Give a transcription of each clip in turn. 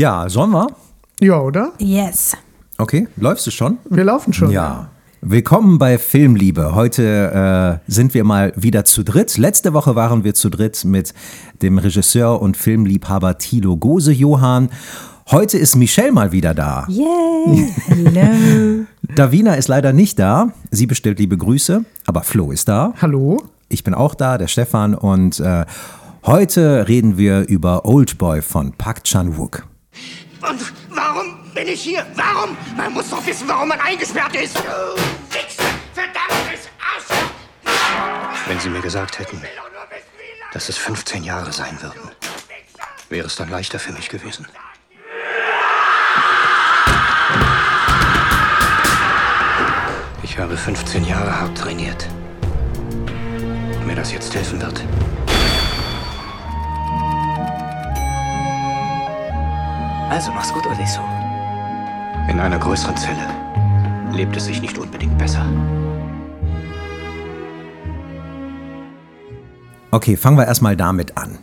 Ja, sollen wir? Ja, oder? Yes. Okay, läufst du schon? Wir laufen schon. Ja. Willkommen bei Filmliebe. Heute äh, sind wir mal wieder zu dritt. Letzte Woche waren wir zu dritt mit dem Regisseur und Filmliebhaber Thilo Gose-Johann. Heute ist Michelle mal wieder da. Yay. Hello. Davina ist leider nicht da. Sie bestellt liebe Grüße, aber Flo ist da. Hallo? Ich bin auch da, der Stefan. Und äh, heute reden wir über Oldboy von Park Chan-wook. Und warum bin ich hier? Warum? Man muss doch wissen, warum man eingesperrt ist. Du Wichser, verdammtes Arschloch! Wenn Sie mir gesagt hätten, dass es 15 Jahre sein würden, wäre es dann leichter für mich gewesen. Ich habe 15 Jahre hart trainiert. Ob mir das jetzt helfen wird? Also mach's gut, Odessu. In einer größeren Zelle lebt es sich nicht unbedingt besser. Okay, fangen wir erstmal damit an.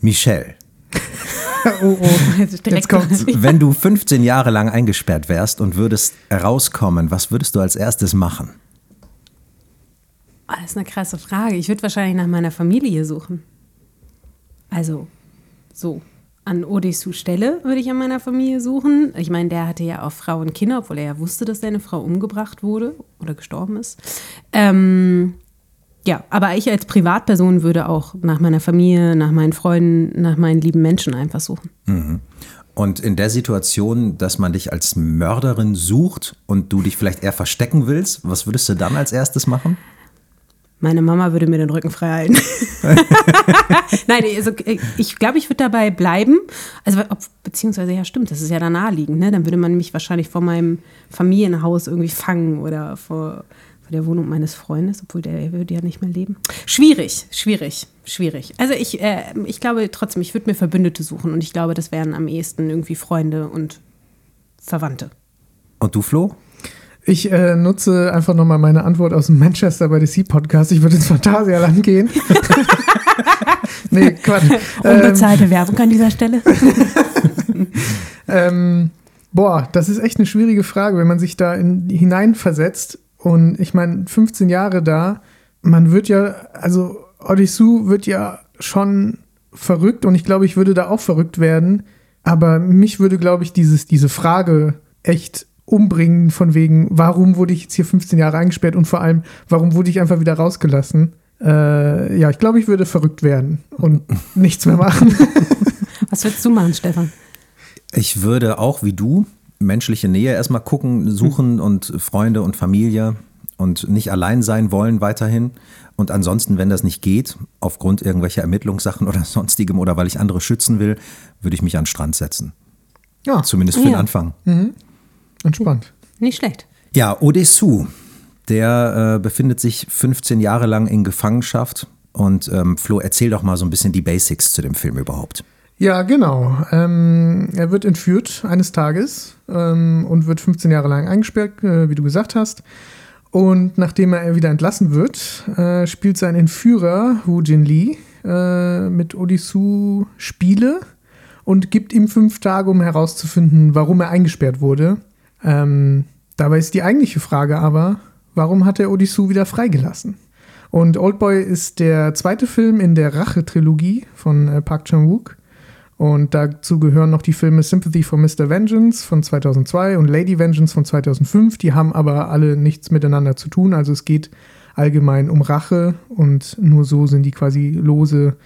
Michelle, Oh, oh. Jetzt, Jetzt kommt's. wenn du 15 Jahre lang eingesperrt wärst und würdest rauskommen, was würdest du als erstes machen? Oh, das ist eine krasse Frage. Ich würde wahrscheinlich nach meiner Familie suchen. Also, so. An Odessu Stelle würde ich an meiner Familie suchen. Ich meine, der hatte ja auch Frau und Kinder, obwohl er ja wusste, dass seine Frau umgebracht wurde oder gestorben ist. Ähm, ja, aber ich als Privatperson würde auch nach meiner Familie, nach meinen Freunden, nach meinen lieben Menschen einfach suchen. Und in der Situation, dass man dich als Mörderin sucht und du dich vielleicht eher verstecken willst, was würdest du dann als erstes machen? Meine Mama würde mir den Rücken frei halten. Nein, also äh, ich glaube, ich würde dabei bleiben. Also, ob, beziehungsweise, ja, stimmt, das ist ja da naheliegend, ne? Dann würde man mich wahrscheinlich vor meinem Familienhaus irgendwie fangen oder vor, vor der Wohnung meines Freundes, obwohl der würde ja nicht mehr leben. Schwierig, schwierig, schwierig. Also, ich, äh, ich glaube trotzdem, ich würde mir Verbündete suchen und ich glaube, das wären am ehesten irgendwie Freunde und Verwandte. Und du, Flo? Ich äh, nutze einfach nochmal meine Antwort aus dem Manchester by the Sea Podcast. Ich würde ins Phantasialand gehen. nee, Quatsch. Ähm, Unbezahlte Werbung an dieser Stelle. ähm, boah, das ist echt eine schwierige Frage, wenn man sich da in, hineinversetzt. Und ich meine, 15 Jahre da, man wird ja, also Odysseus wird ja schon verrückt und ich glaube, ich würde da auch verrückt werden. Aber mich würde, glaube ich, dieses, diese Frage echt umbringen, von wegen, warum wurde ich jetzt hier 15 Jahre eingesperrt und vor allem, warum wurde ich einfach wieder rausgelassen? Äh, ja, ich glaube, ich würde verrückt werden und nichts mehr machen. Was würdest du machen, Stefan? Ich würde auch wie du menschliche Nähe erstmal gucken, suchen und Freunde und Familie und nicht allein sein wollen weiterhin. Und ansonsten, wenn das nicht geht, aufgrund irgendwelcher Ermittlungssachen oder sonstigem oder weil ich andere schützen will, würde ich mich an den Strand setzen. Ja, Zumindest für den Ja. Anfang. Entspannt. Nicht schlecht. Ja, Odessu, der äh, befindet sich 15 Jahre lang in Gefangenschaft. Und ähm, Flo, erzähl doch mal so ein bisschen die Basics zu dem Film überhaupt. Ja, genau. Ähm, er wird entführt eines Tages ähm, und wird 15 Jahre lang eingesperrt, äh, wie du gesagt hast. Und nachdem er wieder entlassen wird, äh, spielt sein Entführer Hu Jin Lee äh, mit Odissu Spiele und gibt ihm fünf Tage, um herauszufinden, warum er eingesperrt wurde. Ähm, dabei ist die eigentliche Frage aber, warum hat er Odissu wieder freigelassen? Und Oldboy ist der zweite Film in der Rache-Trilogie von äh, Park Chan-wook. Und dazu gehören noch die Filme Sympathy for Mr. Vengeance von 2002 und Lady Vengeance von 2005. Die haben aber alle nichts miteinander zu tun. Also es geht allgemein um Rache und nur so sind die quasi lose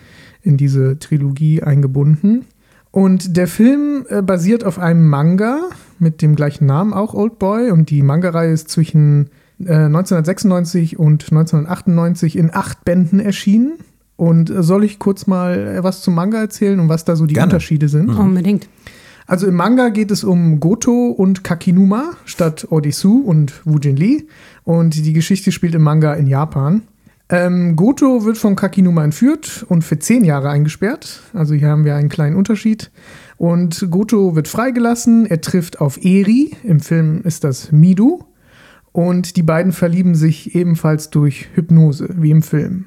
in diese Trilogie eingebunden. Und der Film äh, basiert auf einem Manga mit dem gleichen Namen, auch Old Boy. Und die Manga-Reihe ist zwischen äh, 1996 und 1998 in acht Bänden erschienen. Und äh, soll ich kurz mal äh, was zum Manga erzählen und was da so die Gerne. Unterschiede sind? Unbedingt. Also im Manga geht es um Goto und Kakinuma statt Odissu und Wujin Lee. Und die Geschichte spielt im Manga in Japan. Ähm, Goto wird von Kakinuma entführt und für zehn Jahre eingesperrt. Also hier haben wir einen kleinen Unterschied. Und Goto wird freigelassen. Er trifft auf Eri. Im Film ist das Midu. Und die beiden verlieben sich ebenfalls durch Hypnose, wie im Film.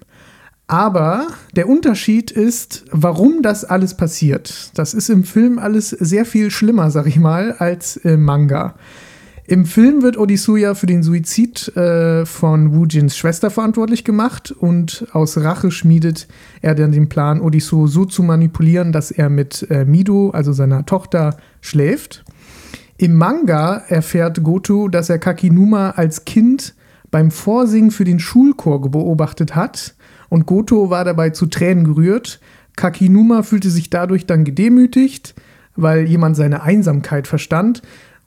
Aber der Unterschied ist, warum das alles passiert. Das ist im Film alles sehr viel schlimmer, sag ich mal, als im Manga. Im Film wird Odisuya für den Suizid äh, von Wujins Schwester verantwortlich gemacht und aus Rache schmiedet er dann den Plan, Odisu so zu manipulieren, dass er mit äh, Mido, also seiner Tochter, schläft. Im Manga erfährt Goto, dass er Kakinuma als Kind beim Vorsingen für den Schulchor beobachtet hat und Goto war dabei zu Tränen gerührt. Kakinuma fühlte sich dadurch dann gedemütigt, weil jemand seine Einsamkeit verstand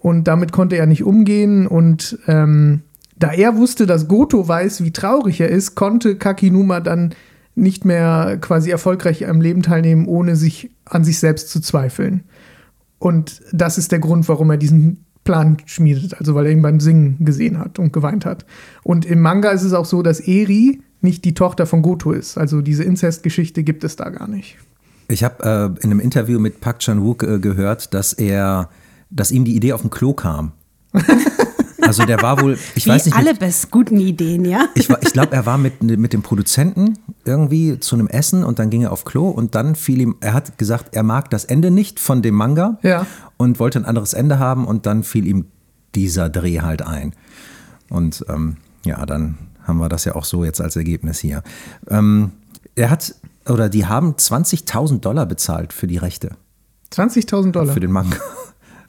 und damit konnte er nicht umgehen und ähm, da er wusste, dass Goto weiß, wie traurig er ist, konnte Kakinuma dann nicht mehr quasi erfolgreich am Leben teilnehmen, ohne sich an sich selbst zu zweifeln. Und das ist der Grund, warum er diesen Plan schmiedet, also weil er ihn beim Singen gesehen hat und geweint hat. Und im Manga ist es auch so, dass Eri nicht die Tochter von Goto ist. Also diese Inzestgeschichte gibt es da gar nicht. Ich habe äh, in einem Interview mit Park Chan-wook äh, gehört, dass er dass ihm die Idee auf dem Klo kam. Also der war wohl, ich Wie weiß nicht. alle Mit, best guten Ideen, ja? ich war- ich glaube, er war mit, mit dem Produzenten irgendwie zu einem Essen und dann ging er auf Klo und dann fiel ihm, er hat gesagt, er mag das Ende nicht von dem Manga Ja. und wollte ein anderes Ende haben und dann fiel ihm dieser Dreh halt ein. Und ähm, ja, dann haben wir das ja auch so jetzt als Ergebnis hier. Ähm, er hat, oder die haben 20.000 Dollar bezahlt für die Rechte, 20.000 Dollar. für den Manga.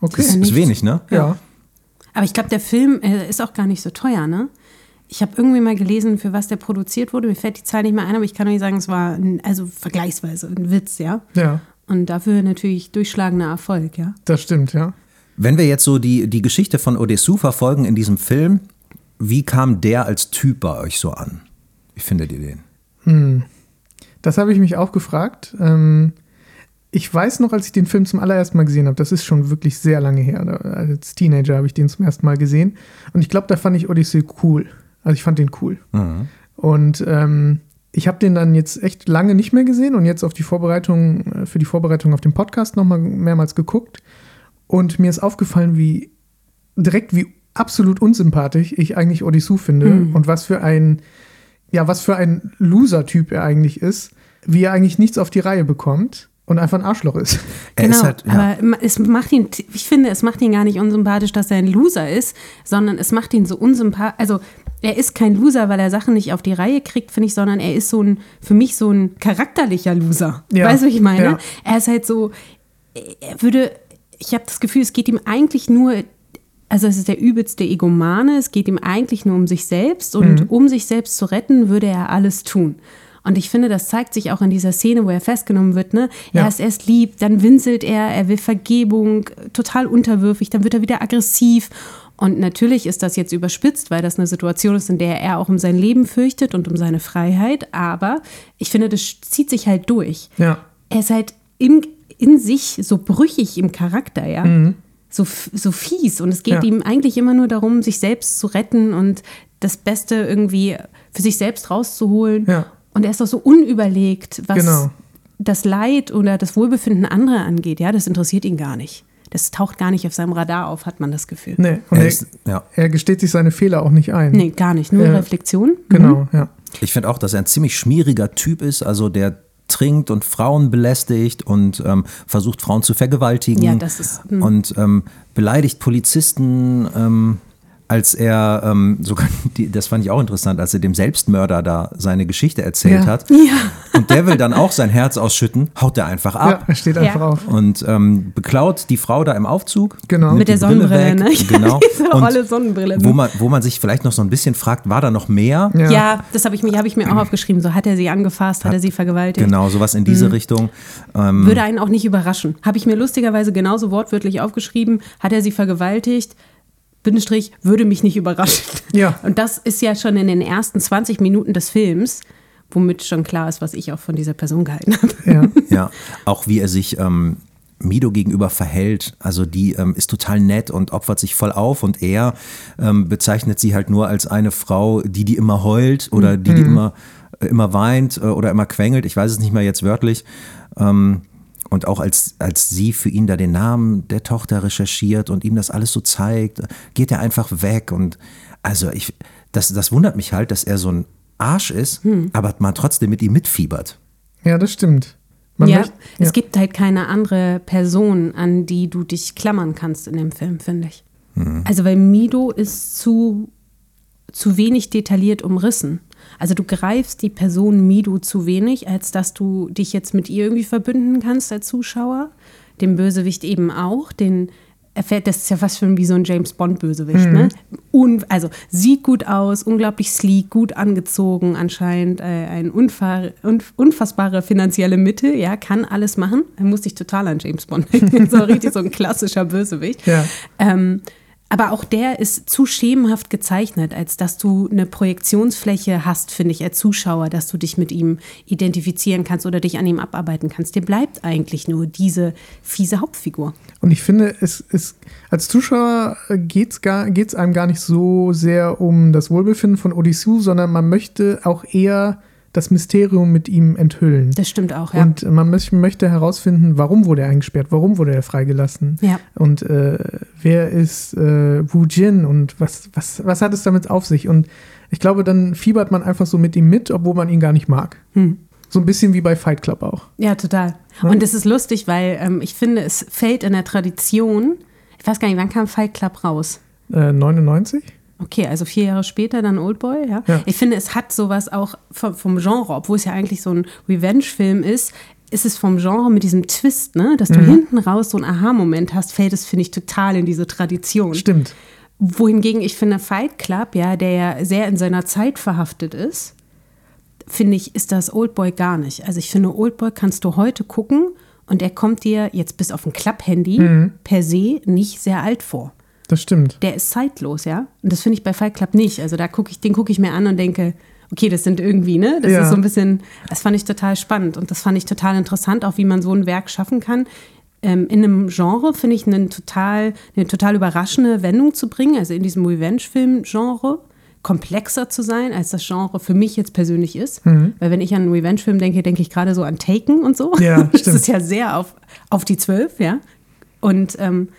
Okay. Das ist wenig, ne? ja. Aber ich glaube, der Film äh, ist auch gar nicht so teuer, ne? Ich habe irgendwie mal gelesen, für was der produziert wurde. Mir fällt die Zahl nicht mehr ein, aber ich kann euch sagen, es war ein, also vergleichsweise ein Witz, ja. Ja, Und dafür natürlich durchschlagender Erfolg, ja. das stimmt, ja. Wenn wir jetzt so die, die Geschichte von Odessu verfolgen in diesem Film, wie kam der als Typ bei euch so an? Wie findet ihr den? Das habe ich mich auch gefragt. Ähm, ich weiß noch, als ich den Film zum allerersten Mal gesehen habe, das ist schon wirklich sehr lange her. Da- Als Teenager habe ich den zum ersten Mal gesehen. Und ich glaube, da fand ich Odyssey cool. Also ich fand den cool. Und ähm, ich habe den dann jetzt echt lange nicht mehr gesehen und jetzt auf die Vorbereitung, äh, für die Vorbereitung auf den Podcast nochmal mehrmals geguckt. Und mir ist aufgefallen, wie direkt wie absolut unsympathisch ich eigentlich Odysseus finde und was für ein, ja, was für ein Loser-Typ er eigentlich ist, wie er eigentlich nichts auf die Reihe bekommt und einfach ein Arschloch ist. Er genau, ist halt, ja, aber es macht ihn, ich finde, es macht ihn gar nicht unsympathisch, dass er ein Loser ist, sondern es macht ihn so unsympathisch, also er ist kein Loser, weil er Sachen nicht auf die Reihe kriegt, finde ich, sondern er ist so ein, für mich so ein charakterlicher Loser. Ja, Weißt du, was ich meine? ja. Er ist halt so, er würde, ich habe das Gefühl, es geht ihm eigentlich nur, also es ist der übelste Egomane, es geht ihm eigentlich nur um sich selbst und Mhm. um sich selbst zu retten, würde er alles tun. Und ich finde, das zeigt sich auch in dieser Szene, wo er festgenommen wird. Ne? Er Ja. ist erst lieb, dann winselt er, er will Vergebung, total unterwürfig, dann wird er wieder aggressiv. Und natürlich ist das jetzt überspitzt, weil das eine Situation ist, in der er auch um sein Leben fürchtet und um seine Freiheit. Aber ich finde, das zieht sich halt durch Ja. er ist halt in, in sich so brüchig im Charakter, ja. So, f- so fies. Und es geht Mhm. Ja. ihm eigentlich immer nur darum, sich selbst zu retten und das Beste irgendwie für sich selbst rauszuholen. Ja. Und er ist doch so unüberlegt, was Genau. das Leid oder das Wohlbefinden anderer angeht. Ja, das interessiert ihn gar nicht. Das taucht gar nicht auf seinem Radar auf, hat man das Gefühl. Nee, und Er er, ist- ja. er gesteht sich seine Fehler auch nicht ein. Nee, gar nicht. Nur Ja. Reflexion. Genau, ja. Ich finde auch, dass er ein ziemlich schmieriger Typ ist, also der trinkt und Frauen belästigt und ähm, versucht Frauen zu vergewaltigen Ja, das ist- hm. und ähm, beleidigt Polizisten, ähm, als er ähm, sogar, die, das fand ich auch interessant, als er dem Selbstmörder da seine Geschichte erzählt Ja. hat und der will dann auch sein Herz ausschütten, haut er einfach Ja, ab. er steht einfach Ja. auf. Und ähm, beklaut die Frau da im Aufzug. Genau. Mit der Sonnenbrille, ne? Ja, Genau. diese Und olle Sonnenbrille. Wo man, wo man sich vielleicht noch so ein bisschen fragt, war da noch mehr? Ja. Ja, das habe ich, mir- hab ich mir auch aufgeschrieben. So hat er sie angefasst, hat, er sie vergewaltigt. Genau, sowas in Mhm. diese Richtung. Ähm, Würde einen auch nicht überraschen. Habe ich mir lustigerweise genauso wortwörtlich aufgeschrieben. Hat er sie vergewaltigt? Bindestrich, würde mich nicht überraschen. Ja. Und das ist ja schon in den ersten 20 Minuten des Films, womit schon klar ist, was ich auch von dieser Person gehalten habe. Ja. Ja, auch wie er sich ähm, Mido gegenüber verhält. Also die ähm, ist total nett und opfert sich voll auf und er ähm, bezeichnet sie halt nur als eine Frau, die die immer heult oder die die immer, äh, immer weint äh, oder immer quengelt. Ich weiß es nicht mehr jetzt wörtlich. Ähm, und auch als, als sie für ihn da den Namen der Tochter recherchiert und ihm das alles so zeigt, geht er einfach weg. Und also ich, das, das wundert mich halt, dass er so ein Arsch ist, Hm. aber man trotzdem mit ihm mitfiebert. Ja, das stimmt. Man ja, möcht- es ja. gibt halt keine andere Person, an die du dich klammern kannst in dem Film, finde ich. Also, weil Mido ist zu, zu wenig detailliert umrissen. Also, du greifst die Person Mido zu wenig, als dass du dich jetzt mit ihr irgendwie verbünden kannst als Zuschauer. Dem Bösewicht eben auch. Den erfährt, das ist ja fast schon wie so ein James Bond-Bösewicht, ne? Un, also, sieht gut aus, unglaublich sleek, gut angezogen, anscheinend äh, ein unfahr, unf unfassbare finanzielle Mitte, ja, kann alles machen. Da musste ich total an James Bond denken. so richtig so ein klassischer Bösewicht. Ja. Ähm, aber auch der ist zu schemenhaft gezeichnet, als dass du eine Projektionsfläche hast, finde ich, als Zuschauer, dass du dich mit ihm identifizieren kannst oder dich an ihm abarbeiten kannst. Dir bleibt eigentlich nur diese fiese Hauptfigur. Und ich finde, es ist, als Zuschauer geht es geht's einem gar nicht so sehr um das Wohlbefinden von Odysseus, sondern man möchte auch eher das Mysterium mit ihm enthüllen. Das stimmt auch, ja. Und man möch- möchte herausfinden, warum wurde er eingesperrt, warum wurde er freigelassen Ja. und äh, wer ist äh, Wu Jin und was, was, was hat es damit auf sich? Und ich glaube, dann fiebert man einfach so mit ihm mit, obwohl man ihn gar nicht mag. Hm. So ein bisschen wie bei Fight Club auch. Ja, total. Und es ist lustig, weil ähm, ich finde, es fällt in der Tradition, ich weiß gar nicht, wann kam Fight Club raus? Äh, 99? Okay, also vier Jahre später dann Oldboy, ja. Ja. Ich finde, es hat sowas auch vom, Genre, obwohl es ja eigentlich so ein Revenge-Film ist, ist es vom Genre mit diesem Twist, ne, dass du hinten raus so einen Aha-Moment hast, fällt es, finde ich, total in diese Tradition. Stimmt. Wohingegen ich finde, Fight Club, ja, der ja sehr in seiner Zeit verhaftet ist, finde ich, ist das Oldboy gar nicht. Also ich finde, Oldboy kannst du heute gucken und er kommt dir jetzt bis auf ein Klapp-Handy per se nicht sehr alt vor. Das stimmt. Der ist zeitlos, ja. Und das finde ich bei Fight Club nicht. Also da gucke ich, den gucke ich mir an und denke, okay, das sind irgendwie, ne? Das Ja. ist so ein bisschen, das fand ich total spannend und das fand ich total interessant, auch wie man so ein Werk schaffen kann. Ähm, in einem Genre finde ich einen total, eine total überraschende Wendung zu bringen, also in diesem Revenge-Film-Genre komplexer zu sein, als das Genre für mich jetzt persönlich ist. Weil wenn ich an einen Revenge-Film denke, denke ich gerade so an Taken und so. Ja, das stimmt. ist ja sehr auf, auf die Zwölf, ja. Und ähm,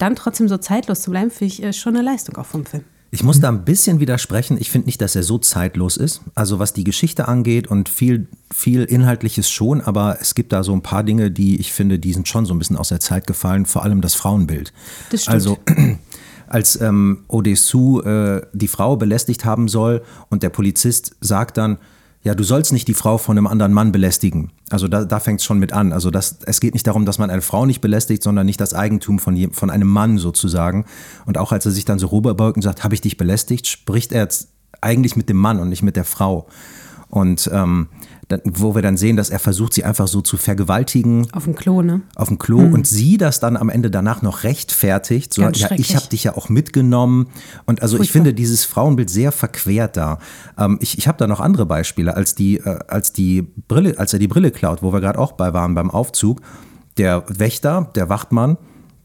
dann trotzdem so zeitlos zu bleiben, finde ich äh, schon eine Leistung auch vom Film. Ich muss da ein bisschen widersprechen. Ich finde nicht, dass er so zeitlos ist. Also was die Geschichte angeht und viel, viel Inhaltliches schon, aber es gibt da so ein paar Dinge, die ich finde, die sind schon so ein bisschen aus der Zeit gefallen, vor allem das Frauenbild. Das stimmt. Also als ähm, Odessu äh, die Frau belästigt haben soll und der Polizist sagt dann, ja, du sollst nicht die Frau von einem anderen Mann belästigen. Also da, da fängt es schon mit an. Also das, es geht nicht darum, dass man eine Frau nicht belästigt, sondern nicht das Eigentum von, je, von einem Mann sozusagen. Und auch als er sich dann so rüberbeugt und sagt, habe ich dich belästigt, spricht er jetzt eigentlich mit dem Mann und nicht mit der Frau. Und ähm, wo wir dann sehen, dass er versucht, sie einfach so zu vergewaltigen Auf dem Klo, ne? auf dem Klo und sie das dann am Ende danach noch rechtfertigt. So, ja, ich habe dich ja auch mitgenommen. Und also ich Furchtbar. finde dieses Frauenbild sehr verquert da. Ähm, ich ich habe da noch andere Beispiele, als die, äh, als die Brille, als er die Brille klaut, wo wir gerade auch bei waren beim Aufzug. Der Wächter, der Wachtmann,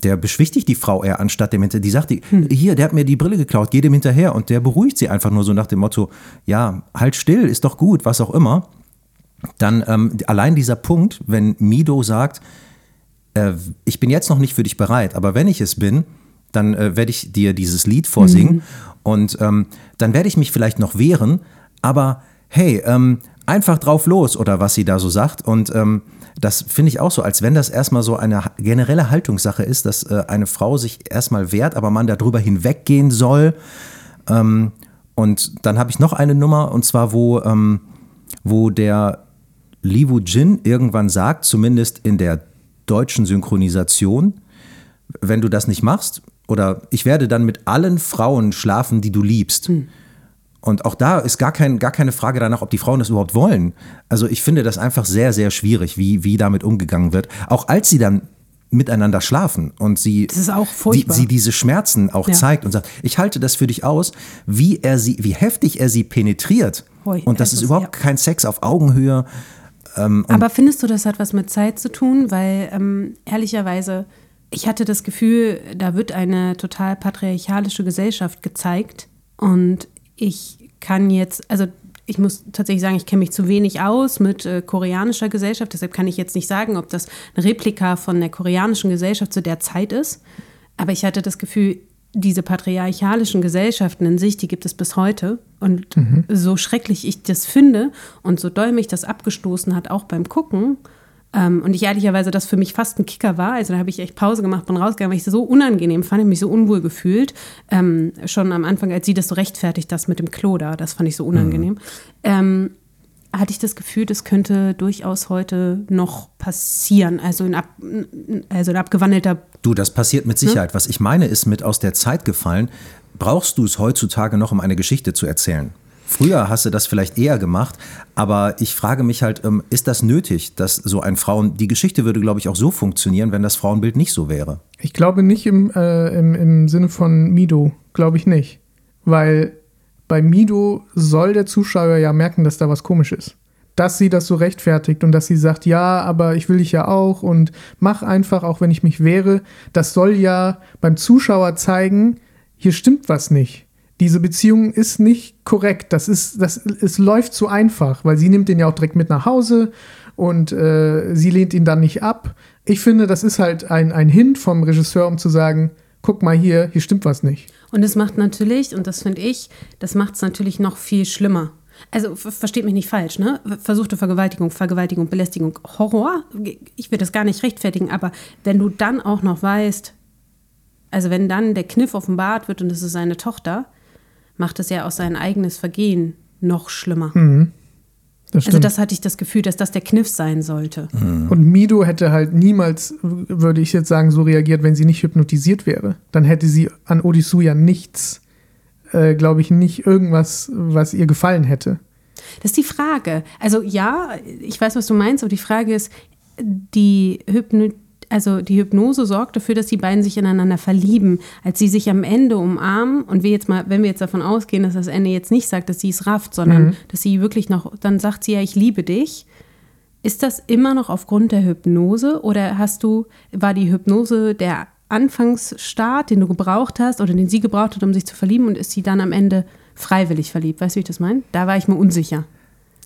der beschwichtigt die Frau eher anstatt dem hinterher. Die sagt, die, Hm. hier, der hat mir die Brille geklaut, geh dem hinterher. Und der beruhigt sie einfach nur so nach dem Motto, ja, halt still, ist doch gut, was auch immer. Dann ähm, allein dieser Punkt, wenn Mido sagt, äh, ich bin jetzt noch nicht für dich bereit, aber wenn ich es bin, dann äh, werde ich dir dieses Lied vorsingen. Und ähm, dann werde ich mich vielleicht noch wehren, aber hey, ähm, einfach drauf los oder was sie da so sagt. Und ähm, das finde ich auch so, als wenn das erstmal so eine generelle Haltungssache ist, dass äh, eine Frau sich erstmal wehrt, aber man darüber hinweggehen soll. Ähm, und dann habe ich noch eine Nummer und zwar, wo, ähm, wo der Li Wu Jin irgendwann sagt, zumindest in der deutschen Synchronisation, wenn du das nicht machst, oder ich werde dann mit allen Frauen schlafen, die du liebst. Und auch da ist gar, kein, gar keine Frage danach, ob die Frauen das überhaupt wollen. Also ich finde das einfach sehr, sehr schwierig, wie, wie damit umgegangen wird. Auch als sie dann miteinander schlafen und sie, die, sie diese Schmerzen auch Ja. zeigt und sagt, ich halte das für dich aus, wie er sie, wie heftig er sie penetriert. Hui, und das ist ist- überhaupt ja. kein Sex auf Augenhöhe. Aber findest du, das hat was mit Zeit zu tun? Weil ähm, ehrlicherweise, ich hatte das Gefühl, da wird eine total patriarchalische Gesellschaft gezeigt. Und ich kann jetzt, also ich muss tatsächlich sagen, ich kenne mich zu wenig aus mit äh, koreanischer Gesellschaft. Deshalb kann ich jetzt nicht sagen, ob das eine Replika von der koreanischen Gesellschaft zu der Zeit ist. Aber ich hatte das Gefühl, diese patriarchalischen Gesellschaften in sich, die gibt es bis heute. Und so schrecklich ich das finde und so doll mich das abgestoßen hat, auch beim Gucken, ähm, und ich ehrlicherweise das für mich fast ein Kicker war, also da habe ich echt Pause gemacht, bin rausgegangen, weil ich es so unangenehm fand, ich mich so unwohl gefühlt. Ähm, schon am Anfang, als sie das so rechtfertigt, das mit dem Klo da, das fand ich so unangenehm. Ähm, hatte ich das Gefühl, das könnte durchaus heute noch passieren, also in, ab, also in abgewandelter Du, das passiert mit Sicherheit. Was ich meine, ist mit aus der Zeit gefallen. Brauchst du es heutzutage noch, um eine Geschichte zu erzählen? Früher hast du das vielleicht eher gemacht, aber ich frage mich halt, ähm, ist das nötig, dass so ein Frauen, die Geschichte würde, glaube ich, auch so funktionieren, wenn das Frauenbild nicht so wäre. Ich glaube nicht im, äh, im, im Sinne von Mido, glaube ich nicht. Weil bei Mido soll der Zuschauer ja merken, dass da was komisch ist. Dass sie das so rechtfertigt und dass sie sagt, ja, aber ich will dich ja auch und mach einfach, auch wenn ich mich wehre. Das soll ja beim Zuschauer zeigen, hier stimmt was nicht. Diese Beziehung ist nicht korrekt. Das ist, das, es läuft zu einfach, weil sie nimmt den ja auch direkt mit nach Hause und äh, sie lehnt ihn dann nicht ab. Ich finde, das ist halt ein, ein Hint vom Regisseur, um zu sagen, guck mal hier, hier stimmt was nicht. Und es macht natürlich, und das finde ich, das macht es natürlich noch viel schlimmer. Also ver- versteht mich nicht falsch, ne? Versuchte Vergewaltigung, Vergewaltigung, Belästigung, Horror. Ich will das gar nicht rechtfertigen, aber wenn du dann auch noch weißt, also wenn dann der Kniff offenbart wird und es ist seine Tochter, macht es ja auch sein eigenes Vergehen noch schlimmer. Das Also das hatte ich das Gefühl, dass das der Kniff sein sollte. Und Mido hätte halt niemals, würde ich jetzt sagen, so reagiert, wenn sie nicht hypnotisiert wäre. Dann hätte sie an Odissu ja nichts, äh, glaube ich, nicht irgendwas, was ihr gefallen hätte. Das ist die Frage. Also ja, ich weiß, was du meinst, aber die Frage ist, die Hypno also die Hypnose sorgt dafür, dass die beiden sich ineinander verlieben, als sie sich am Ende umarmen und wir jetzt mal, wenn wir jetzt davon ausgehen, dass das Ende jetzt nicht sagt, dass sie es rafft, sondern dass sie wirklich noch, dann sagt sie ja, ich liebe dich. Ist das immer noch aufgrund der Hypnose oder hast du, war die Hypnose der Anfangsstart, den du gebraucht hast oder den sie gebraucht hat, um sich zu verlieben und ist sie dann am Ende freiwillig verliebt? Weißt du, wie ich das meine? Da war ich mir unsicher.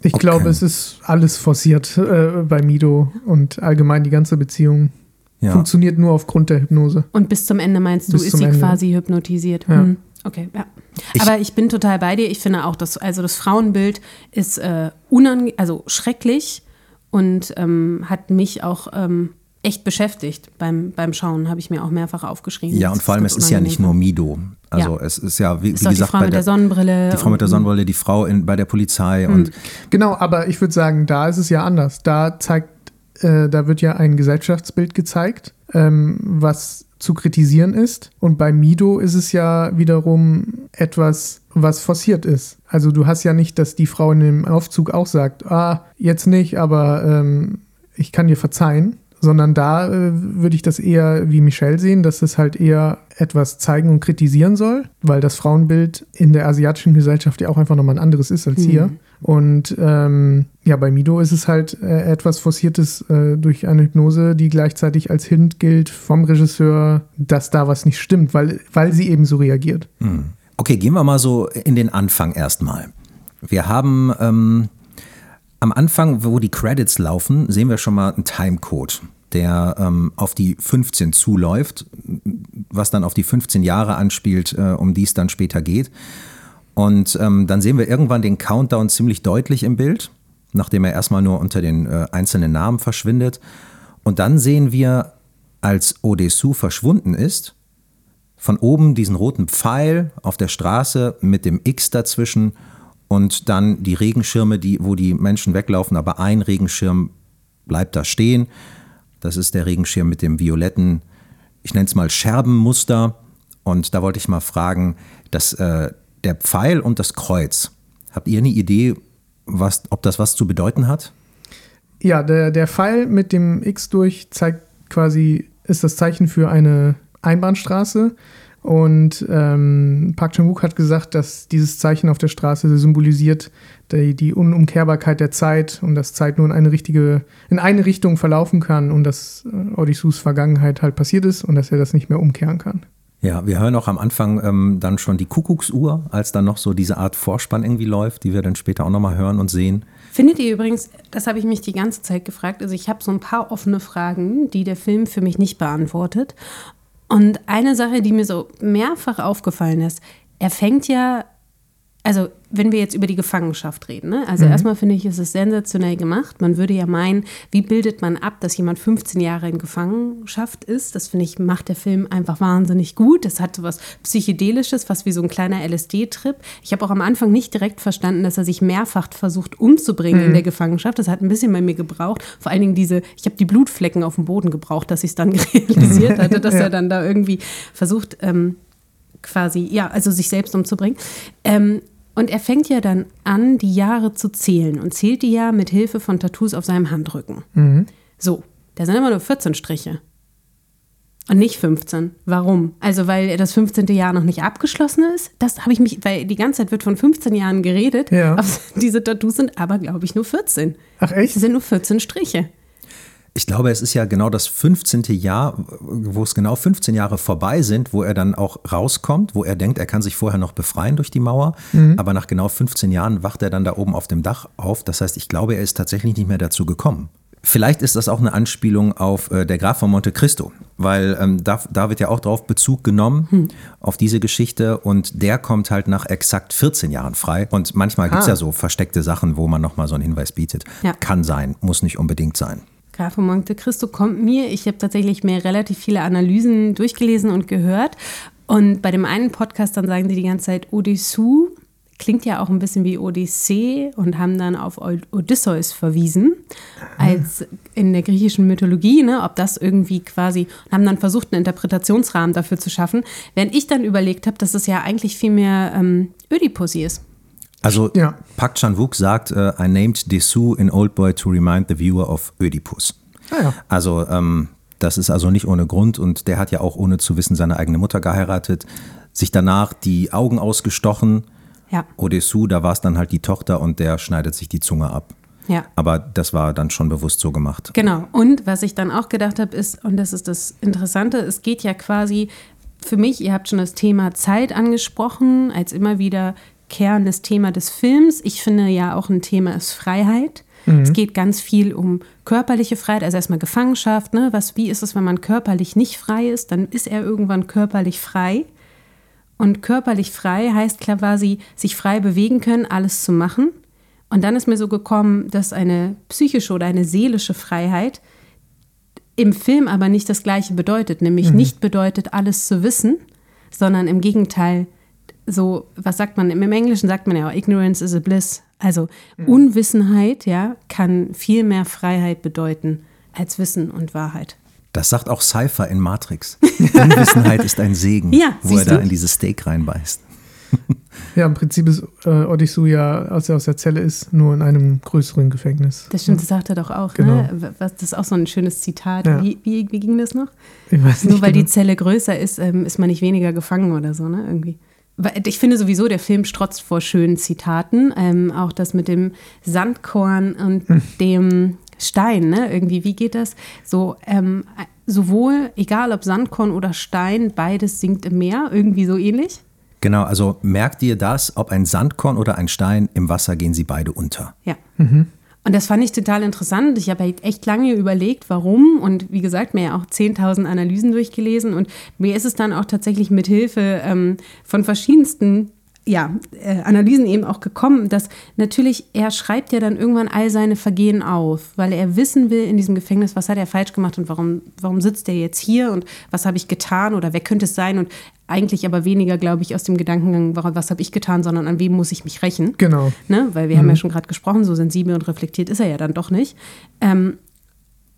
Ich Okay. glaube, es ist alles forciert äh, bei Mido und allgemein die ganze Beziehung Ja. funktioniert nur aufgrund der Hypnose. Und bis zum Ende meinst du, Bis ist sie Ende. quasi hypnotisiert? Ja. Hm. Okay, ja. Aber ich bin total bei dir. Ich finde auch, dass also das Frauenbild ist äh, unange also schrecklich und ähm, hat mich auch ähm, echt beschäftigt beim, beim Schauen, habe ich mir auch mehrfach aufgeschrieben. Ja, und vor allem, es ist ja nicht nur Mido. Also Ja. es ist ja, wie, Ist wie doch die gesagt, Frau bei mit der, der Sonnenbrille die Frau mit der Sonnenbrille, die Frau in, bei der Polizei und Genau, aber ich würde sagen, da ist es ja anders. Da zeigt, äh, da wird ja ein Gesellschaftsbild gezeigt, ähm, was zu kritisieren ist. Und bei Mido ist es ja wiederum etwas, was forciert ist. Also du hast ja nicht, dass die Frau in dem Aufzug auch sagt, ah, jetzt nicht, aber ähm, ich kann dir verzeihen. Sondern da äh, würde ich das eher wie Michelle sehen, dass es halt eher etwas zeigen und kritisieren soll, weil das Frauenbild in der asiatischen Gesellschaft ja auch einfach nochmal ein anderes ist als hier. Und ähm, ja, bei Mido ist es halt äh, etwas Forciertes äh, durch eine Hypnose, die gleichzeitig als Hint gilt vom Regisseur, dass da was nicht stimmt, weil, weil sie eben so reagiert. Okay, gehen wir mal so in den Anfang erstmal. Wir haben ähm, am Anfang, wo die Credits laufen, sehen wir schon mal einen Timecode, der ähm, auf die 15 zuläuft, was dann auf die 15 Jahre anspielt, äh, um die es dann später geht. Und ähm, dann sehen wir irgendwann den Countdown ziemlich deutlich im Bild, nachdem er erstmal nur unter den äh, einzelnen Namen verschwindet. Und dann sehen wir, als Odessu verschwunden ist, von oben diesen roten Pfeil auf der Straße mit dem X dazwischen und dann die Regenschirme, die, wo die Menschen weglaufen, aber ein Regenschirm bleibt da stehen. Das ist der Regenschirm mit dem violetten, ich nenne es mal Scherbenmuster. Und da wollte ich mal fragen, dass äh, der Pfeil und das Kreuz, habt ihr eine Idee, was, ob das was zu bedeuten hat? Ja, der, der Pfeil mit dem X durch zeigt quasi, ist das Zeichen für eine Einbahnstraße. Und ähm, Park Chan-wook hat gesagt, dass dieses Zeichen auf der Straße symbolisiert die, die Unumkehrbarkeit der Zeit und dass Zeit nur in eine richtige, in eine Richtung verlaufen kann und dass äh, Odysseus Vergangenheit halt passiert ist und dass er das nicht mehr umkehren kann. Ja, wir hören auch am Anfang ähm, dann schon die Kuckucksuhr, als dann noch so diese Art Vorspann irgendwie läuft, die wir dann später auch nochmal hören und sehen. Findet ihr übrigens, das habe ich mich die ganze Zeit gefragt, also ich habe so ein paar offene Fragen, die der Film für mich nicht beantwortet. Und eine Sache, die mir so mehrfach aufgefallen ist, er fängt ja, also wenn wir jetzt über die Gefangenschaft reden, ne? also erstmal finde ich, ist es sensationell gemacht. Man würde ja meinen, wie bildet man ab, dass jemand 15 Jahre in Gefangenschaft ist? Das finde ich, macht der Film einfach wahnsinnig gut. Das hat so was Psychedelisches, fast wie so ein kleiner LSD-Trip. Ich habe auch am Anfang nicht direkt verstanden, dass er sich mehrfach versucht umzubringen in der Gefangenschaft. Das hat ein bisschen bei mir gebraucht. Vor allen Dingen diese, ich habe die Blutflecken auf dem Boden gebraucht, dass ich es dann realisiert hatte, dass er dann da irgendwie versucht, ähm, quasi, ja, also sich selbst umzubringen. Ähm, und er fängt ja dann an, die Jahre zu zählen und zählt die ja mit Hilfe von Tattoos auf seinem Handrücken. So, da sind immer nur 14 Striche. Und nicht 15. Warum? Also, weil das 15. Jahr noch nicht abgeschlossen ist? Das habe ich mich, weil die ganze Zeit wird von 15 Jahren geredet. Ja. Aber diese Tattoos sind aber, glaube ich, nur 14. Ach echt? Es sind nur 14 Striche. Ich glaube, es ist ja genau das 15. Jahr, wo es genau 15 Jahre vorbei sind, wo er dann auch rauskommt, wo er denkt, er kann sich vorher noch befreien durch die Mauer. Aber nach genau 15 Jahren wacht er dann da oben auf dem Dach auf. Das heißt, ich glaube, er ist tatsächlich nicht mehr dazu gekommen. Vielleicht ist das auch eine Anspielung auf äh, der Graf von Monte Cristo, weil ähm, da, da wird ja auch drauf Bezug genommen, auf diese Geschichte und der kommt halt nach exakt 14 Jahren frei. Und manchmal gibt es Ah. ja so versteckte Sachen, wo man nochmal so einen Hinweis bietet. Ja. Kann sein, muss nicht unbedingt sein. Graf von Monte Cristo kommt mir. Ich habe tatsächlich mir relativ viele Analysen durchgelesen und gehört. Und bei dem einen Podcast dann sagen die die ganze Zeit Odysseus. Klingt ja auch ein bisschen wie Odyssee und haben dann auf Od- Odysseus verwiesen, als in der griechischen Mythologie, ne, ob das irgendwie quasi, und haben dann versucht, einen Interpretationsrahmen dafür zu schaffen, während ich dann überlegt habe, dass es ja eigentlich viel mehr ähm, Ödipussy ist. Also Ja. Park Chan-wook sagt, äh, I named Dessous in Old Boy to remind the viewer of Ödipus. Ah ja. Also ähm, das ist also nicht ohne Grund und der hat ja auch ohne zu wissen seine eigene Mutter geheiratet, sich danach die Augen ausgestochen. Ja. Odessou, da war es dann halt die Tochter und der schneidet sich die Zunge ab. Ja. Aber das war dann schon bewusst so gemacht. Genau. Und was ich dann auch gedacht habe, ist, und das ist das Interessante, es geht ja quasi für mich, ihr habt schon das Thema Zeit angesprochen, als immer wieder kernendes Thema des Films. Ich finde ja auch ein Thema ist Freiheit. Es geht ganz viel um körperliche Freiheit, also erstmal Gefangenschaft. Ne? Was, wie ist es, wenn man körperlich nicht frei ist? Dann ist er irgendwann körperlich frei. Und körperlich frei heißt quasi, sich frei bewegen können, alles zu machen. Und dann ist mir so gekommen, dass eine psychische oder eine seelische Freiheit im Film aber nicht das Gleiche bedeutet, nämlich nicht bedeutet, alles zu wissen, sondern im Gegenteil, so, was sagt man, im Englischen sagt man ja auch, Ignorance is a bliss. Also Unwissenheit, ja, kann viel mehr Freiheit bedeuten als Wissen und Wahrheit. Das sagt auch Cypher in Matrix. Unwissenheit ist ein Segen, Ja, wo er da du? in dieses Steak reinbeißt. Ja, im Prinzip ist äh, Odysseus ja, als er aus der Zelle ist, nur in einem größeren Gefängnis. Das stimmt, das sagt er doch auch. Genau. Ne? Was, das ist auch so ein schönes Zitat. Ja. Wie, wie, wie ging das noch? Ich weiß nicht Nur weil genau. die Zelle größer ist, ähm, ist man nicht weniger gefangen oder so, ne? Irgendwie. Ich finde sowieso, der Film strotzt vor schönen Zitaten. Ähm, auch das mit dem Sandkorn und Hm. dem Stein, ne? Irgendwie, wie geht das? So, ähm, sowohl, egal ob Sandkorn oder Stein, beides sinkt im Meer, irgendwie so ähnlich. Genau, also merkt ihr das, ob ein Sandkorn oder ein Stein, im Wasser gehen sie beide unter. Ja. Und das fand ich total interessant. Ich habe halt echt lange überlegt, warum. Und wie gesagt, mir ja auch 10.000 Analysen durchgelesen. Und mir ist es dann auch tatsächlich mit Hilfe ähm, von verschiedensten ja, äh, Analysen eben auch gekommen, dass natürlich, er schreibt ja dann irgendwann all seine Vergehen auf, weil er wissen will in diesem Gefängnis, was hat er falsch gemacht und warum, warum sitzt er jetzt hier und was habe ich getan oder wer könnte es sein und eigentlich aber weniger, glaube ich, aus dem Gedankengang, warum- was habe ich getan, sondern an wem muss ich mich rächen. Genau. Ne? Weil wir haben ja schon gerade gesprochen, so sensibel und reflektiert ist er ja dann doch nicht. Ähm,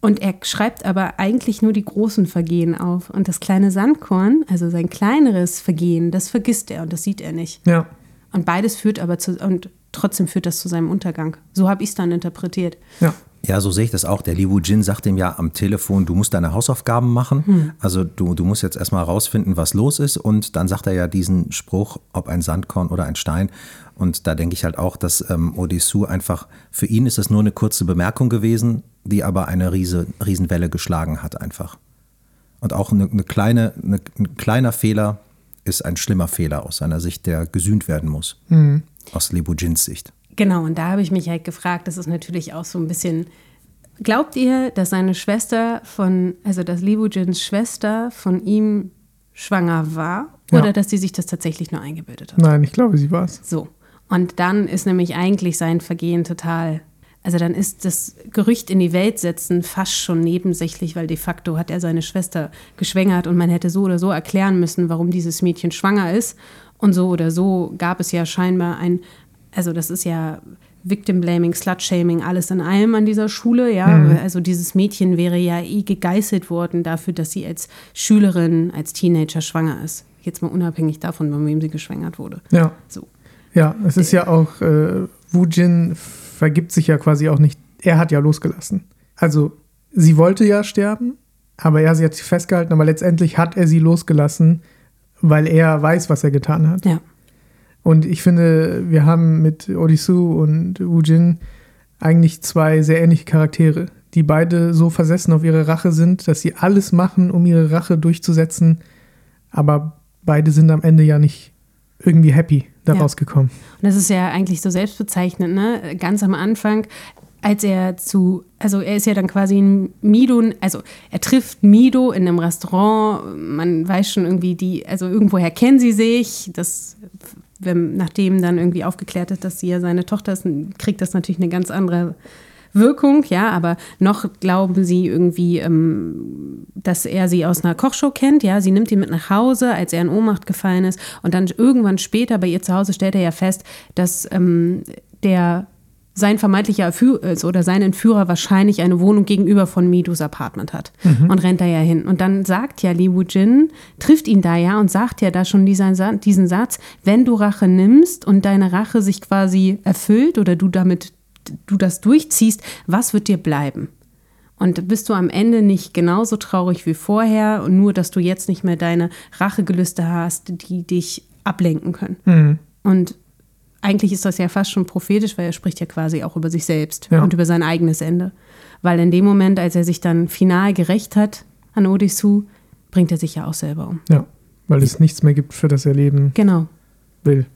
und er schreibt aber eigentlich nur die großen Vergehen auf. Und das kleine Sandkorn, also sein kleineres Vergehen, das vergisst er und das sieht er nicht. Ja. Und beides führt aber zu, und trotzdem führt das zu seinem Untergang. So habe ich es dann interpretiert. Ja. Ja, so sehe ich das auch. Der Li Wu Jin sagt ihm ja am Telefon, du musst deine Hausaufgaben machen. Also du, du musst jetzt erstmal rausfinden, was los ist. Und dann sagt er ja diesen Spruch, ob ein Sandkorn oder ein Stein. Und da denke ich halt auch, dass ähm, Odysseus einfach, für ihn ist es nur eine kurze Bemerkung gewesen, die aber eine riese, Riesenwelle geschlagen hat einfach. Und auch eine, eine kleine, eine, ein kleiner Fehler ist ein schlimmer Fehler aus seiner Sicht, der gesühnt werden muss. Aus Li Wu Jins Sicht. Genau, und da habe ich mich halt gefragt, das ist natürlich auch so ein bisschen. Glaubt ihr, dass seine Schwester von, also dass Li Wujins Schwester von ihm schwanger war Ja. oder dass sie sich das tatsächlich nur eingebildet hat. Nein, ich glaube, sie war es. So. Und dann ist nämlich eigentlich sein Vergehen total. Also dann ist das Gerücht in die Welt setzen fast schon nebensächlich, weil de facto hat er seine Schwester geschwängert und man hätte so oder so erklären müssen, warum dieses Mädchen schwanger ist. Und so oder so gab es ja scheinbar ein, also das ist ja Victim Blaming, Slut Shaming, alles in allem an dieser Schule, ja. Also dieses Mädchen wäre ja eh gegeißelt worden dafür, dass sie als Schülerin, als Teenager schwanger ist. Jetzt mal unabhängig davon, von wem sie geschwängert wurde. Ja. So. Ja, es ist ja auch, äh, Wu Jin vergibt sich ja quasi auch nicht. Er hat ja losgelassen. Also, sie wollte ja sterben, aber er sie hat sie festgehalten, aber letztendlich hat er sie losgelassen, weil er weiß, was er getan hat. Ja. Und ich finde, wir haben mit Odisu und Wu Jin eigentlich zwei sehr ähnliche Charaktere, die beide so versessen auf ihre Rache sind, dass sie alles machen, um ihre Rache durchzusetzen, aber beide sind am Ende ja nicht irgendwie happy daraus Ja. gekommen. Und das ist ja eigentlich so selbstbezeichnend, ne? Ganz am Anfang, als er zu, also er ist ja dann quasi in Mido, also er trifft Mido in einem Restaurant, man weiß schon irgendwie die, also irgendwoher kennen sie sich, das, wenn, nachdem dann irgendwie aufgeklärt ist, dass sie ja seine Tochter ist, kriegt das natürlich eine ganz andere Wirkung, ja, aber noch glauben sie irgendwie, ähm, dass er sie aus einer Kochshow kennt, ja, sie nimmt ihn mit nach Hause, als er in Ohnmacht gefallen ist und dann irgendwann später bei ihr zu Hause stellt er ja fest, dass ähm, der sein vermeintlicher Erführer also, oder sein Entführer wahrscheinlich eine Wohnung gegenüber von Midus Apartment hat und rennt da ja hin. Und dann sagt ja Li Woo-jin, trifft ihn da ja und sagt ja da schon diesen, diesen Satz, wenn du Rache nimmst und deine Rache sich quasi erfüllt oder du damit, du das durchziehst, was wird dir bleiben? Und bist du am Ende nicht genauso traurig wie vorher und nur, dass du jetzt nicht mehr deine Rachegelüste hast, die dich ablenken können. Und eigentlich ist das ja fast schon prophetisch, weil er spricht ja quasi auch über sich selbst Ja. und über sein eigenes Ende. Weil in dem Moment, als er sich dann final gerecht hat an Odysseus, bringt er sich ja auch selber um. Ja, weil es nichts mehr gibt, für das er leben Genau. will.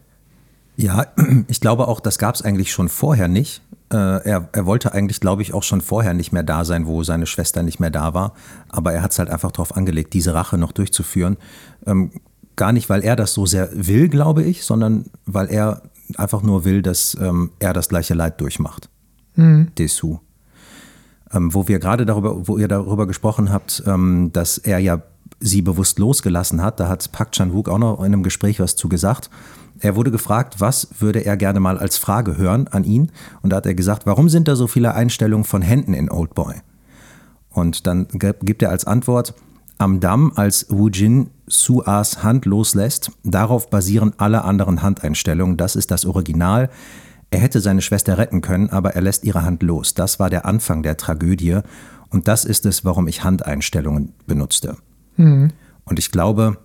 Ja, ich glaube auch, das gab es eigentlich schon vorher nicht. Äh, er, er wollte eigentlich, glaube ich, auch schon vorher nicht mehr da sein, wo seine Schwester nicht mehr da war. Aber er hat es halt einfach darauf angelegt, diese Rache noch durchzuführen. Ähm, gar nicht, weil er das so sehr will, glaube ich, sondern weil er einfach nur will, dass ähm, er das gleiche Leid durchmacht. Dessous. Ähm, wo wir gerade darüber, wo ihr darüber gesprochen habt, ähm, dass er ja sie bewusst losgelassen hat, da hat Park Chan-wook auch noch in einem Gespräch was zu gesagt. Er wurde gefragt, was würde er gerne mal als Frage hören an ihn? Und da hat er gesagt, warum sind da so viele Einstellungen von Händen in Oldboy? Und dann gibt er als Antwort, am Damm, als Wu Jin Suas Hand loslässt, darauf basieren alle anderen Handeinstellungen. Das ist das Original. Er hätte seine Schwester retten können, aber er lässt ihre Hand los. Das war der Anfang der Tragödie. Und das ist es, warum ich Handeinstellungen benutzte. Und ich glaube,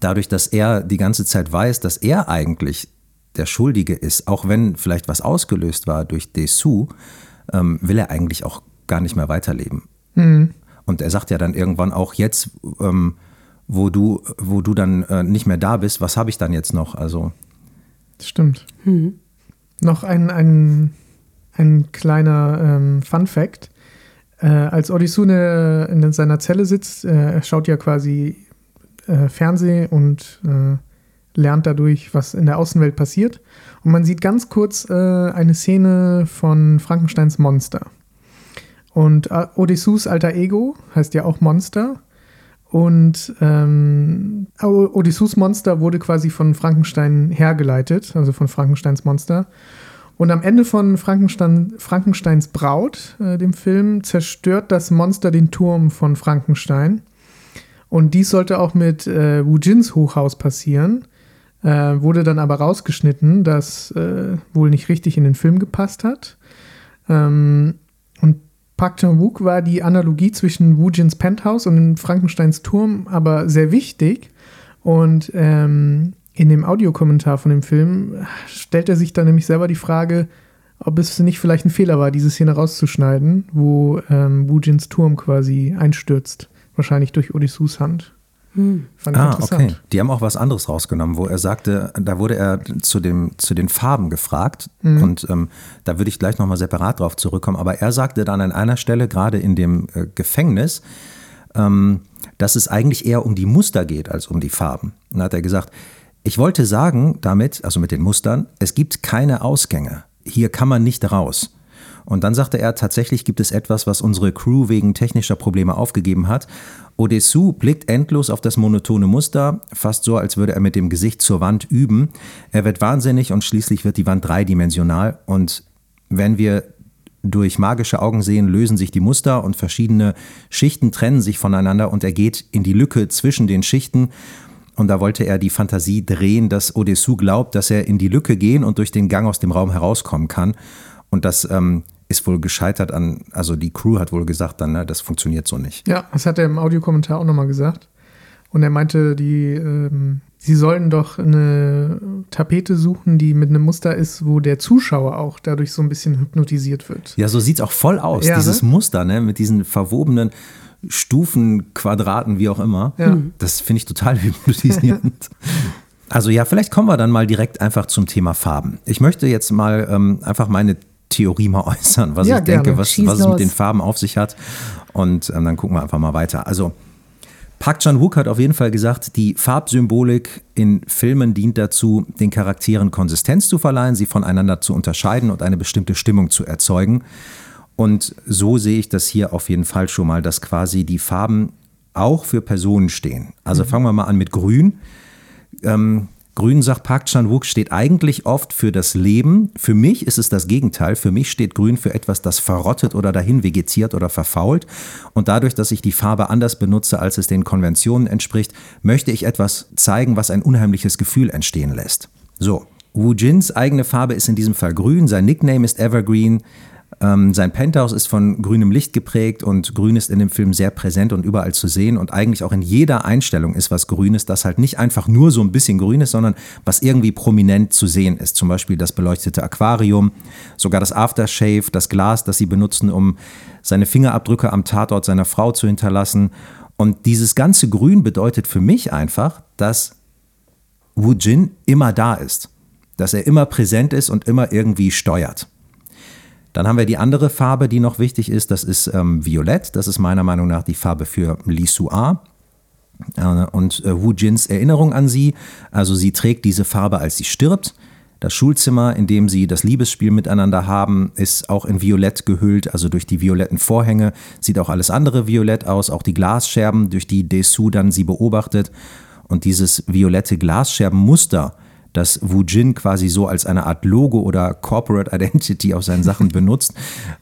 dadurch, dass er die ganze Zeit weiß, dass er eigentlich der Schuldige ist, auch wenn vielleicht was ausgelöst war durch Dessous, ähm, will er eigentlich auch gar nicht mehr weiterleben. Und er sagt ja dann irgendwann auch jetzt, ähm, wo du, wo du dann äh, nicht mehr da bist, was habe ich dann jetzt noch? Also Das stimmt. Noch ein, ein, ein kleiner ähm, Fun Fact. Äh, als Odysseus in, in seiner Zelle sitzt, äh, er schaut ja quasi äh, Fernsehen und äh, lernt dadurch, was in der Außenwelt passiert. Und man sieht ganz kurz äh, eine Szene von Frankensteins Monster. Und äh, Odysseus alter Ego heißt ja auch Monster. Und ähm, Odysseus Monster wurde quasi von Frankenstein hergeleitet, also von Frankensteins Monster. Und am Ende von Frankenstein, Frankensteins Braut, äh, dem Film, zerstört das Monster den Turm von Frankenstein. Und dies sollte auch mit äh, Wu Jins Hochhaus passieren. Äh, wurde dann aber rausgeschnitten, das äh, wohl nicht richtig in den Film gepasst hat. Ähm, und Park Chan-wook war die Analogie zwischen Wu Jins Penthouse und Frankensteins Turm aber sehr wichtig. Und ähm, in dem Audiokommentar von dem Film stellt er sich dann nämlich selber die Frage, ob es nicht vielleicht ein Fehler war, diese Szene rauszuschneiden, wo ähm, Wu Jins Turm quasi einstürzt. Wahrscheinlich durch Odysseus Hand. Fand ich Ah, interessant. okay. Die haben auch was anderes rausgenommen, wo er sagte, da wurde er zu, dem, zu den Farben gefragt und ähm, da würde ich gleich nochmal separat drauf zurückkommen, aber er sagte dann an einer Stelle, gerade in dem äh, Gefängnis, ähm, dass es eigentlich eher um die Muster geht als um die Farben. dann hat er gesagt, ich wollte sagen damit, also mit den Mustern, es gibt keine Ausgänge. Hier kann man nicht raus. Und dann sagte er, tatsächlich gibt es etwas, was unsere Crew wegen technischer Probleme aufgegeben hat. Odessu blickt endlos auf das monotone Muster, fast so, als würde er mit dem Gesicht zur Wand üben. Er wird wahnsinnig und schließlich wird die Wand dreidimensional. Und wenn wir durch magische Augen sehen, lösen sich die Muster und verschiedene Schichten trennen sich voneinander und er geht in die Lücke zwischen den Schichten. Und da wollte er die Fantasie drehen, dass Odessu glaubt, dass er in die Lücke gehen und durch den Gang aus dem Raum herauskommen kann. Und das ähm, ist wohl gescheitert an, also die Crew hat wohl gesagt dann, ne, das funktioniert so nicht. Ja, das hat er im Audiokommentar auch nochmal gesagt. Und er meinte, die, ähm, sie sollen doch eine Tapete suchen, die mit einem Muster ist, wo der Zuschauer auch dadurch so ein bisschen hypnotisiert wird. Ja, so sieht es auch voll aus, Ja, dieses ne? Muster, ne, mit diesen verwobenen Stufen, Quadraten, wie auch immer. Ja. Mhm. Das finde ich total hypnotisierend. Also ja, vielleicht kommen wir dann mal direkt einfach zum Thema Farben. Ich möchte jetzt mal ähm, einfach meine Theorie mal äußern, was Ja, ich denke, gerne. was, Schieß was es los. mit den Farben auf sich hat. Und ähm, dann gucken wir einfach mal weiter. Also Park Chan-wook hat auf jeden Fall gesagt, die Farbsymbolik in Filmen dient dazu, den Charakteren Konsistenz zu verleihen, sie voneinander zu unterscheiden und eine bestimmte Stimmung zu erzeugen. Und so sehe ich das hier auf jeden Fall schon mal, dass quasi die Farben auch für Personen stehen. Also fangen wir mal an mit Grün. Ähm, Grün, sagt Park Chan-wook, steht eigentlich oft für das Leben. Für mich ist es das Gegenteil. Für mich steht Grün für etwas, das verrottet oder dahin vegetiert oder verfault. Und dadurch, dass ich die Farbe anders benutze, als es den Konventionen entspricht, möchte ich etwas zeigen, was ein unheimliches Gefühl entstehen lässt. So, Wu Jins eigene Farbe ist in diesem Fall grün. Sein Nickname ist Evergreen. Ähm, sein Penthouse ist von grünem Licht geprägt und grün ist in dem Film sehr präsent und überall zu sehen und eigentlich auch in jeder Einstellung ist was Grünes, das halt nicht einfach nur so ein bisschen grün ist, sondern was irgendwie prominent zu sehen ist. Zum Beispiel das beleuchtete Aquarium, sogar das Aftershave, das Glas, das sie benutzen, um seine Fingerabdrücke am Tatort seiner Frau zu hinterlassen. Und dieses ganze Grün bedeutet für mich einfach, dass Wu Jin immer da ist, dass er immer präsent ist und immer irgendwie steuert. Dann haben wir die andere Farbe, die noch wichtig ist, das ist ähm, Violett. Das ist meiner Meinung nach die Farbe für Li Sua. Äh, und äh, Wu Jins Erinnerung an sie, also sie trägt diese Farbe, als sie stirbt. Das Schulzimmer, in dem sie das Liebesspiel miteinander haben, ist auch in Violett gehüllt, also durch die violetten Vorhänge sieht auch alles andere violett aus, auch die Glasscherben, durch die Desu dann sie beobachtet. Und dieses violette Glasscherbenmuster, das Wu Jin quasi so als eine Art Logo oder Corporate Identity auf seinen Sachen benutzt.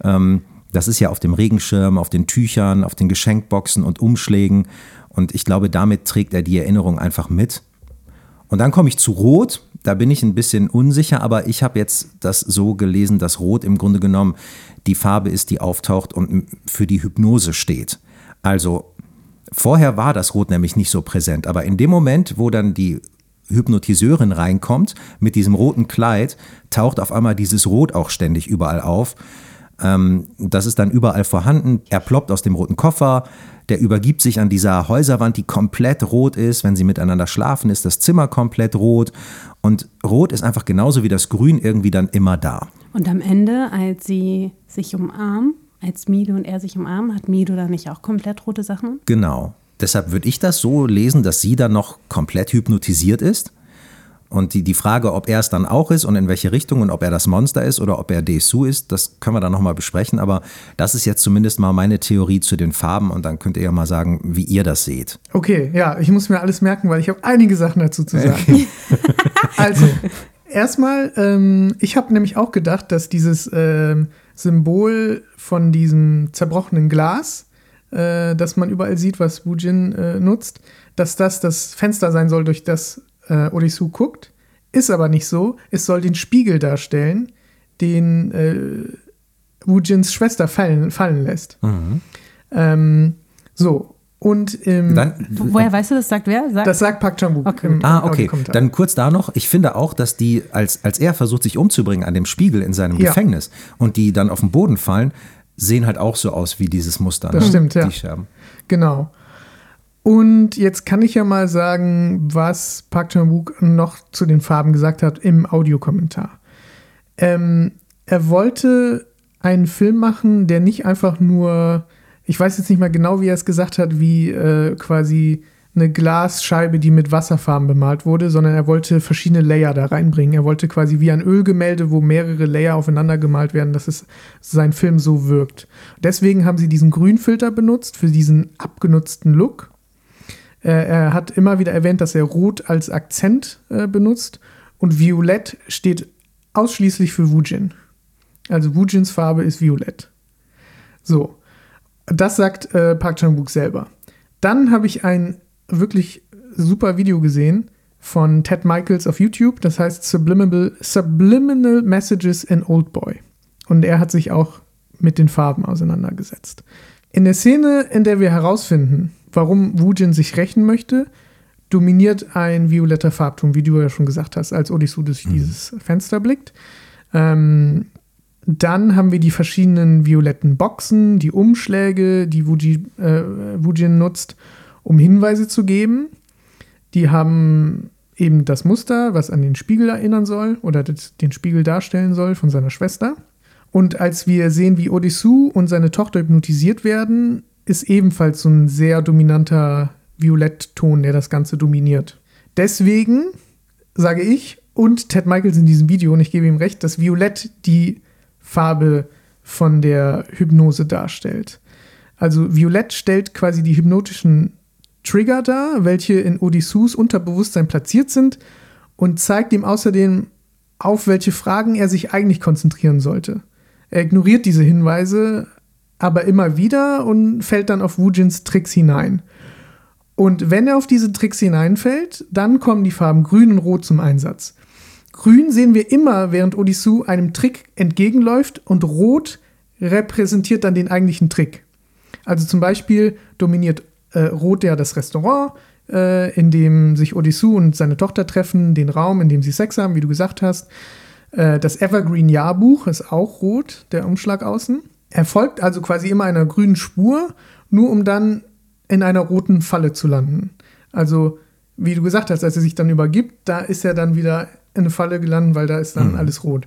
Ähm, das ist ja auf dem Regenschirm, auf den Tüchern, auf den Geschenkboxen und Umschlägen. Und ich glaube, damit trägt er die Erinnerung einfach mit. Und dann komme ich zu Rot. Da bin ich ein bisschen unsicher, aber ich habe jetzt das so gelesen, dass Rot im Grunde genommen die Farbe ist, die auftaucht und für die Hypnose steht. Also vorher war das Rot nämlich nicht so präsent, aber in dem Moment, wo dann die Hypnotiseurin reinkommt mit diesem roten Kleid, taucht auf einmal dieses Rot auch ständig überall auf. Ähm, das ist dann überall vorhanden. Er ploppt aus dem roten Koffer. Der übergibt sich an dieser Häuserwand, die komplett rot ist. Wenn sie miteinander schlafen, ist das Zimmer komplett rot. Und rot ist einfach genauso wie das Grün irgendwie dann immer da. Und am Ende, als sie sich umarmen, als Mido und er sich umarmen, hat Mido da nicht auch komplett rote Sachen? Genau. Deshalb würde ich das so lesen, dass sie dann noch komplett hypnotisiert ist. Und die, die Frage, ob er es dann auch ist und in welche Richtung und ob er das Monster ist oder ob er Desu ist, das können wir dann nochmal besprechen. Aber das ist jetzt zumindest mal meine Theorie zu den Farben und dann könnt ihr ja mal sagen, wie ihr das seht. Okay, ja, ich muss mir alles merken, weil ich habe einige Sachen dazu zu sagen. also, erstmal, ähm, ich habe nämlich auch gedacht, dass dieses ähm, Symbol von diesem zerbrochenen Glas, äh, das man überall sieht, was Wujin äh, nutzt, dass das das Fenster sein soll, durch das äh, Odissu guckt. Ist aber nicht so. Es soll den Spiegel darstellen, den äh, Wujins Schwester fallen, fallen lässt. Ähm, so, und im, Dann, Wo- Woher weißt du das? Sagt wer? Sagt das sagt Park Chan-wook Okay. im Ah, okay. Dann kurz da noch. Ich finde auch, dass die, als, als er versucht, sich umzubringen an dem Spiegel in seinem Ja. Gefängnis und die dann auf den Boden fallen, sehen halt auch so aus wie dieses Muster. Das ne? stimmt, ja. Die Scherben. Genau. Und jetzt kann ich ja mal sagen, was Park Chan-wook noch zu den Farben gesagt hat im Audiokommentar. Ähm, er wollte einen Film machen, der nicht einfach nur ich weiß jetzt nicht mal genau, wie er es gesagt hat, wie äh, quasi eine Glasscheibe, die mit Wasserfarben bemalt wurde, sondern er wollte verschiedene Layer da reinbringen. Er wollte quasi wie ein Ölgemälde, wo mehrere Layer aufeinander gemalt werden, dass es sein Film so wirkt. Deswegen haben sie diesen Grünfilter benutzt für diesen abgenutzten Look. Äh, er hat immer wieder erwähnt, dass er Rot als Akzent äh, benutzt und Violett steht ausschließlich für Wujin. Also Wujins Farbe ist Violett. So, das sagt äh, Park Chan-wook selber. Dann habe ich ein wirklich super Video gesehen von Ted Michaels auf YouTube. Das heißt Subliminal, Subliminal Messages in Old Boy. Und er hat sich auch mit den Farben auseinandergesetzt. In der Szene, in der wir herausfinden, warum Wujin sich rächen möchte, dominiert ein violetter Farbton, wie du ja schon gesagt hast, als Odysseus durch mhm. dieses Fenster blickt. Ähm, dann haben wir die verschiedenen violetten Boxen, die Umschläge, die Wuji, äh, Wujin nutzt, um Hinweise zu geben. Die haben eben das Muster, was an den Spiegel erinnern soll oder den Spiegel darstellen soll von seiner Schwester. Und als wir sehen, wie Odysseus und seine Tochter hypnotisiert werden, ist ebenfalls so ein sehr dominanter Violettton, der das Ganze dominiert. Deswegen sage ich und Ted Michaels in diesem Video, und ich gebe ihm recht, dass Violett die Farbe von der Hypnose darstellt. Also Violett stellt quasi die hypnotischen Trigger dar, welche in Odysseus Unterbewusstsein platziert sind und zeigt ihm außerdem auf, welche Fragen er sich eigentlich konzentrieren sollte. Er ignoriert diese Hinweise aber immer wieder und fällt dann auf Wujins Tricks hinein. Und wenn er auf diese Tricks hineinfällt, dann kommen die Farben Grün und Rot zum Einsatz. Grün sehen wir immer, während Odysseus einem Trick entgegenläuft und Rot repräsentiert dann den eigentlichen Trick. Also zum Beispiel dominiert äh, Rot ja das Restaurant, äh, in dem sich Odysseus und seine Tochter treffen, den Raum, in dem sie Sex haben, wie du gesagt hast. Äh, das Evergreen Jahrbuch ist auch rot, der Umschlag außen. Er folgt also quasi immer einer grünen Spur, nur um dann in einer roten Falle zu landen. Also, wie du gesagt hast, als er sich dann übergibt, da ist er dann wieder in eine Falle gelandet, weil da ist dann mhm. alles rot.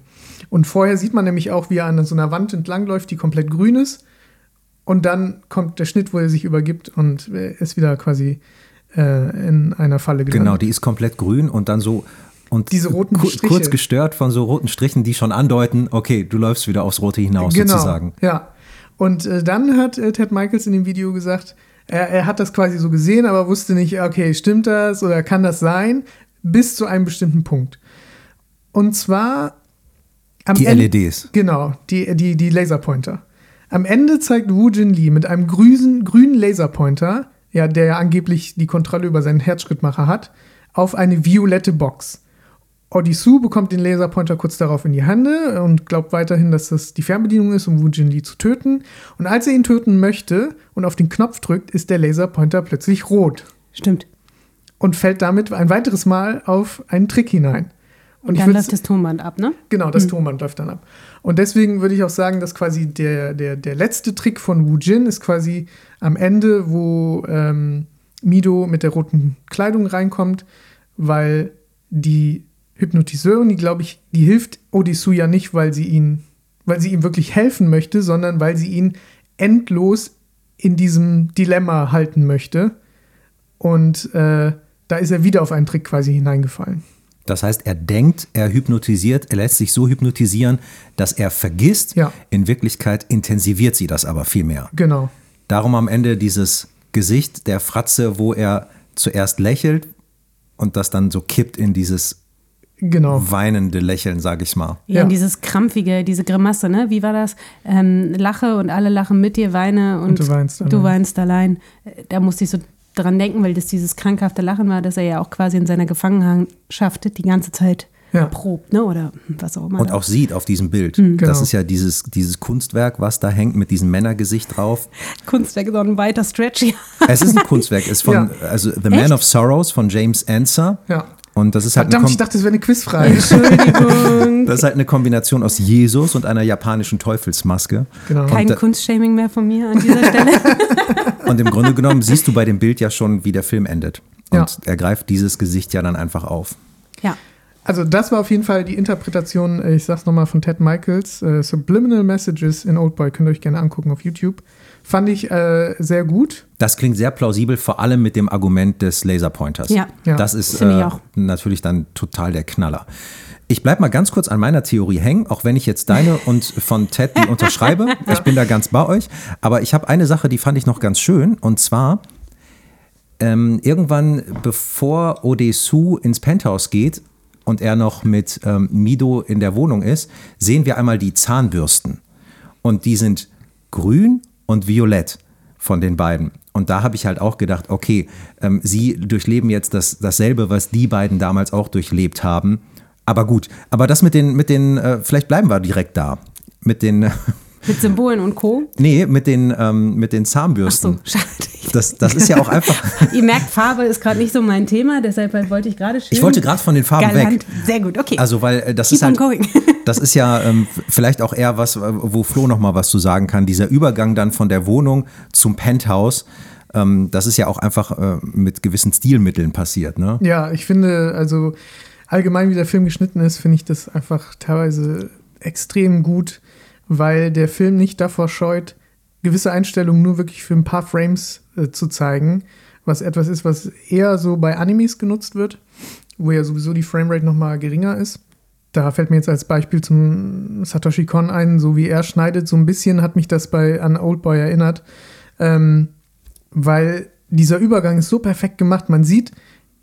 Und vorher sieht man nämlich auch, wie er an so einer Wand entlangläuft, die komplett grün ist. Und dann kommt der Schnitt, wo er sich übergibt und ist wieder quasi äh, in einer Falle gelandet. Genau, die ist komplett grün und dann so und diese roten ku Striche. kurz gestört von so roten Strichen, die schon andeuten, okay, du läufst wieder aufs Rote hinaus genau, sozusagen. Ja. Und äh, dann hat äh, Ted Michaels in dem Video gesagt, er, er, hat das quasi so gesehen, aber wusste nicht, okay, stimmt das oder kann das sein, bis zu einem bestimmten Punkt. Und zwar am die Ende, LEDs. Genau, die, die, die Laserpointer. Am Ende zeigt Wu Jin Lee mit einem grünen, grünen Laserpointer, ja, der ja angeblich die Kontrolle über seinen Herzschrittmacher hat, auf eine violette Box. Odysseus bekommt den Laserpointer kurz darauf in die Hände und glaubt weiterhin, dass das die Fernbedienung ist, um Wu Jin Lee zu töten. Und als er ihn töten möchte und auf den Knopf drückt, ist der Laserpointer plötzlich rot. Stimmt. Und fällt damit ein weiteres Mal auf einen Trick hinein. Und, dann läuft das Tonband ab, ne? Genau, das mhm. Tonband läuft dann ab. Und deswegen würde ich auch sagen, dass quasi der, der, der letzte Trick von Wu Jin ist quasi am Ende, wo ähm, Mido mit der roten Kleidung reinkommt, weil die Hypnotiseurin, die glaube ich, die hilft Odysseus ja nicht, weil sie ihn, weil sie ihm wirklich helfen möchte, sondern weil sie ihn endlos in diesem Dilemma halten möchte. Und äh, da ist er wieder auf einen Trick quasi hineingefallen. Das heißt, er denkt, er hypnotisiert, er lässt sich so hypnotisieren, dass er vergisst. Ja. In Wirklichkeit intensiviert sie das aber viel mehr. Genau. Darum am Ende dieses Gesicht der Fratze, wo er zuerst lächelt und das dann so kippt in dieses genau. weinende Lächeln, sage ich mal. Ja, ja. dieses krampfige, diese Grimasse, ne? Wie war das? Ähm, lache und alle lachen mit dir, weine und, und du, weinst allein. du weinst allein. Da musste ich so dran denken, weil das dieses krankhafte Lachen war, dass er ja auch quasi in seiner Gefangenschaft die ganze Zeit ja. probt, ne? Oder was auch immer. Und auch sieht auf diesem Bild. Mhm, genau. Das ist ja dieses, dieses Kunstwerk, was da hängt mit diesem Männergesicht drauf. Kunstwerk ist auch ein weiter Stretch. Es ist ein Kunstwerk, ist von, ja. also The Man of Sorrows von James Ensor. Ja. Und das ist halt Verdammt, ich dachte, das wäre eine Quizfrage. Entschuldigung. Das ist halt eine Kombination aus Jesus und einer japanischen Teufelsmaske. Genau. Kein und, Kunstshaming mehr von mir an dieser Stelle. und im Grunde genommen siehst du bei dem Bild ja schon, wie der Film endet. Und ja. er greift dieses Gesicht ja dann einfach auf. Ja. Also das war auf jeden Fall die Interpretation, ich sag's nochmal, von Ted Michaels, äh, Subliminal Messages in Old Boy, könnt ihr euch gerne angucken auf YouTube. Fand ich äh, sehr gut. Das klingt sehr plausibel, vor allem mit dem Argument des Laserpointers. Ja. Ja. Das ist äh, auch. natürlich dann total der Knaller. Ich bleibe mal ganz kurz an meiner Theorie hängen, auch wenn ich jetzt deine und von Ted die unterschreibe. Ich bin da ganz bei euch. Aber ich habe eine Sache, die fand ich noch ganz schön. Und zwar, ähm, irgendwann bevor Odesu ins Penthouse geht und er noch mit ähm, Mido in der Wohnung ist, sehen wir einmal die Zahnbürsten. Und die sind grün und violett von den beiden. Und da habe ich halt auch gedacht, okay, ähm, sie durchleben jetzt das, dasselbe, was die beiden damals auch durchlebt haben. Aber gut, aber das mit den, mit den, äh, vielleicht bleiben wir direkt da. Mit den, Mit Symbolen und Co. nee, mit den, ähm, mit den Ach so, Zahnbürsten. schade. Das, das ist ja auch einfach. Ihr merkt, Farbe ist gerade nicht so mein Thema, deshalb wollte ich gerade Ich wollte gerade von den Farben Galant. weg. Sehr gut, okay. Also, weil äh, das Keep ist halt, going. das ist ja ähm, vielleicht auch eher was, äh, wo Flo noch mal was zu sagen kann. Dieser Übergang dann von der Wohnung zum Penthouse, ähm, das ist ja auch einfach äh, mit gewissen Stilmitteln passiert, ne? Ja, ich finde, also allgemein, wie der Film geschnitten ist, finde ich das einfach teilweise extrem gut, weil der Film nicht davor scheut, gewisse Einstellungen nur wirklich für ein paar Frames äh, zu zeigen, was etwas ist, was eher so bei Animes genutzt wird, wo ja sowieso die Framerate noch mal geringer ist. Da fällt mir jetzt als Beispiel zum Satoshi Kon ein, so wie er schneidet, so ein bisschen hat mich das bei an Oldboy erinnert, ähm, weil dieser Übergang ist so perfekt gemacht. Man sieht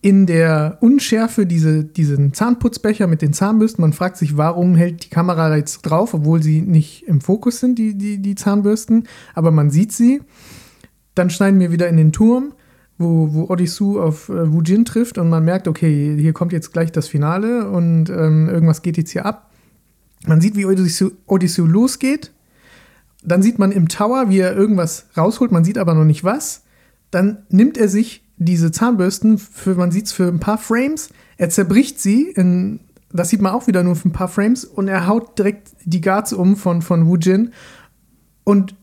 in der Unschärfe diese, diesen Zahnputzbecher mit den Zahnbürsten. Man fragt sich, warum hält die Kamera jetzt drauf, obwohl sie nicht im Fokus sind, die, die, die Zahnbürsten. Aber man sieht sie. Dann schneiden wir wieder in den Turm, wo, wo Odisu auf äh, Wujin trifft und man merkt, okay, hier kommt jetzt gleich das Finale und ähm, irgendwas geht jetzt hier ab. Man sieht, wie Odisu, Odisu losgeht. Dann sieht man im Tower, wie er irgendwas rausholt, man sieht aber noch nicht was. Dann nimmt er sich diese Zahnbürsten, für, man sieht es für ein paar Frames, er zerbricht sie, in, das sieht man auch wieder nur für ein paar Frames, und er haut direkt die Guards um von, von Wujin. Und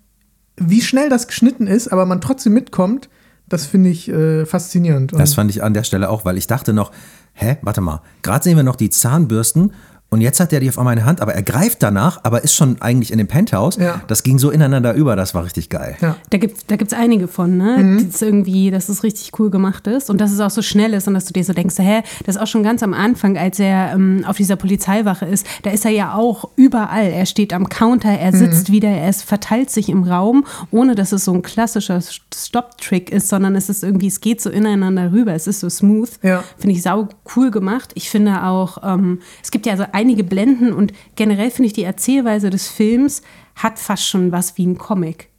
wie schnell das geschnitten ist, aber man trotzdem mitkommt, das finde ich äh, faszinierend. Und Das fand ich an der Stelle auch, weil ich dachte noch, hä, warte mal, gerade sehen wir noch die Zahnbürsten und jetzt hat er die auf einmal in der Hand, aber er greift danach, aber ist schon eigentlich in dem Penthouse. Ja. Das ging so ineinander über, das war richtig geil. ja. Da gibt es da gibt's einige von, ne? Mhm. Das irgendwie, dass es richtig cool gemacht ist und dass es auch so schnell ist und dass du dir so denkst, hä, das ist auch schon ganz am Anfang, als er ähm, auf dieser Polizeiwache ist, da ist er ja auch überall. Er steht am Counter, er Mhm. sitzt wieder, er ist, verteilt sich im Raum, ohne dass es so ein klassischer Stop-Trick ist, sondern es ist irgendwie, es geht so ineinander rüber, es ist so smooth. Ja. Finde ich sau cool gemacht. Ich finde auch, ähm, es gibt ja so einige Blenden und generell finde ich die Erzählweise des Films hat fast schon was wie ein Comic.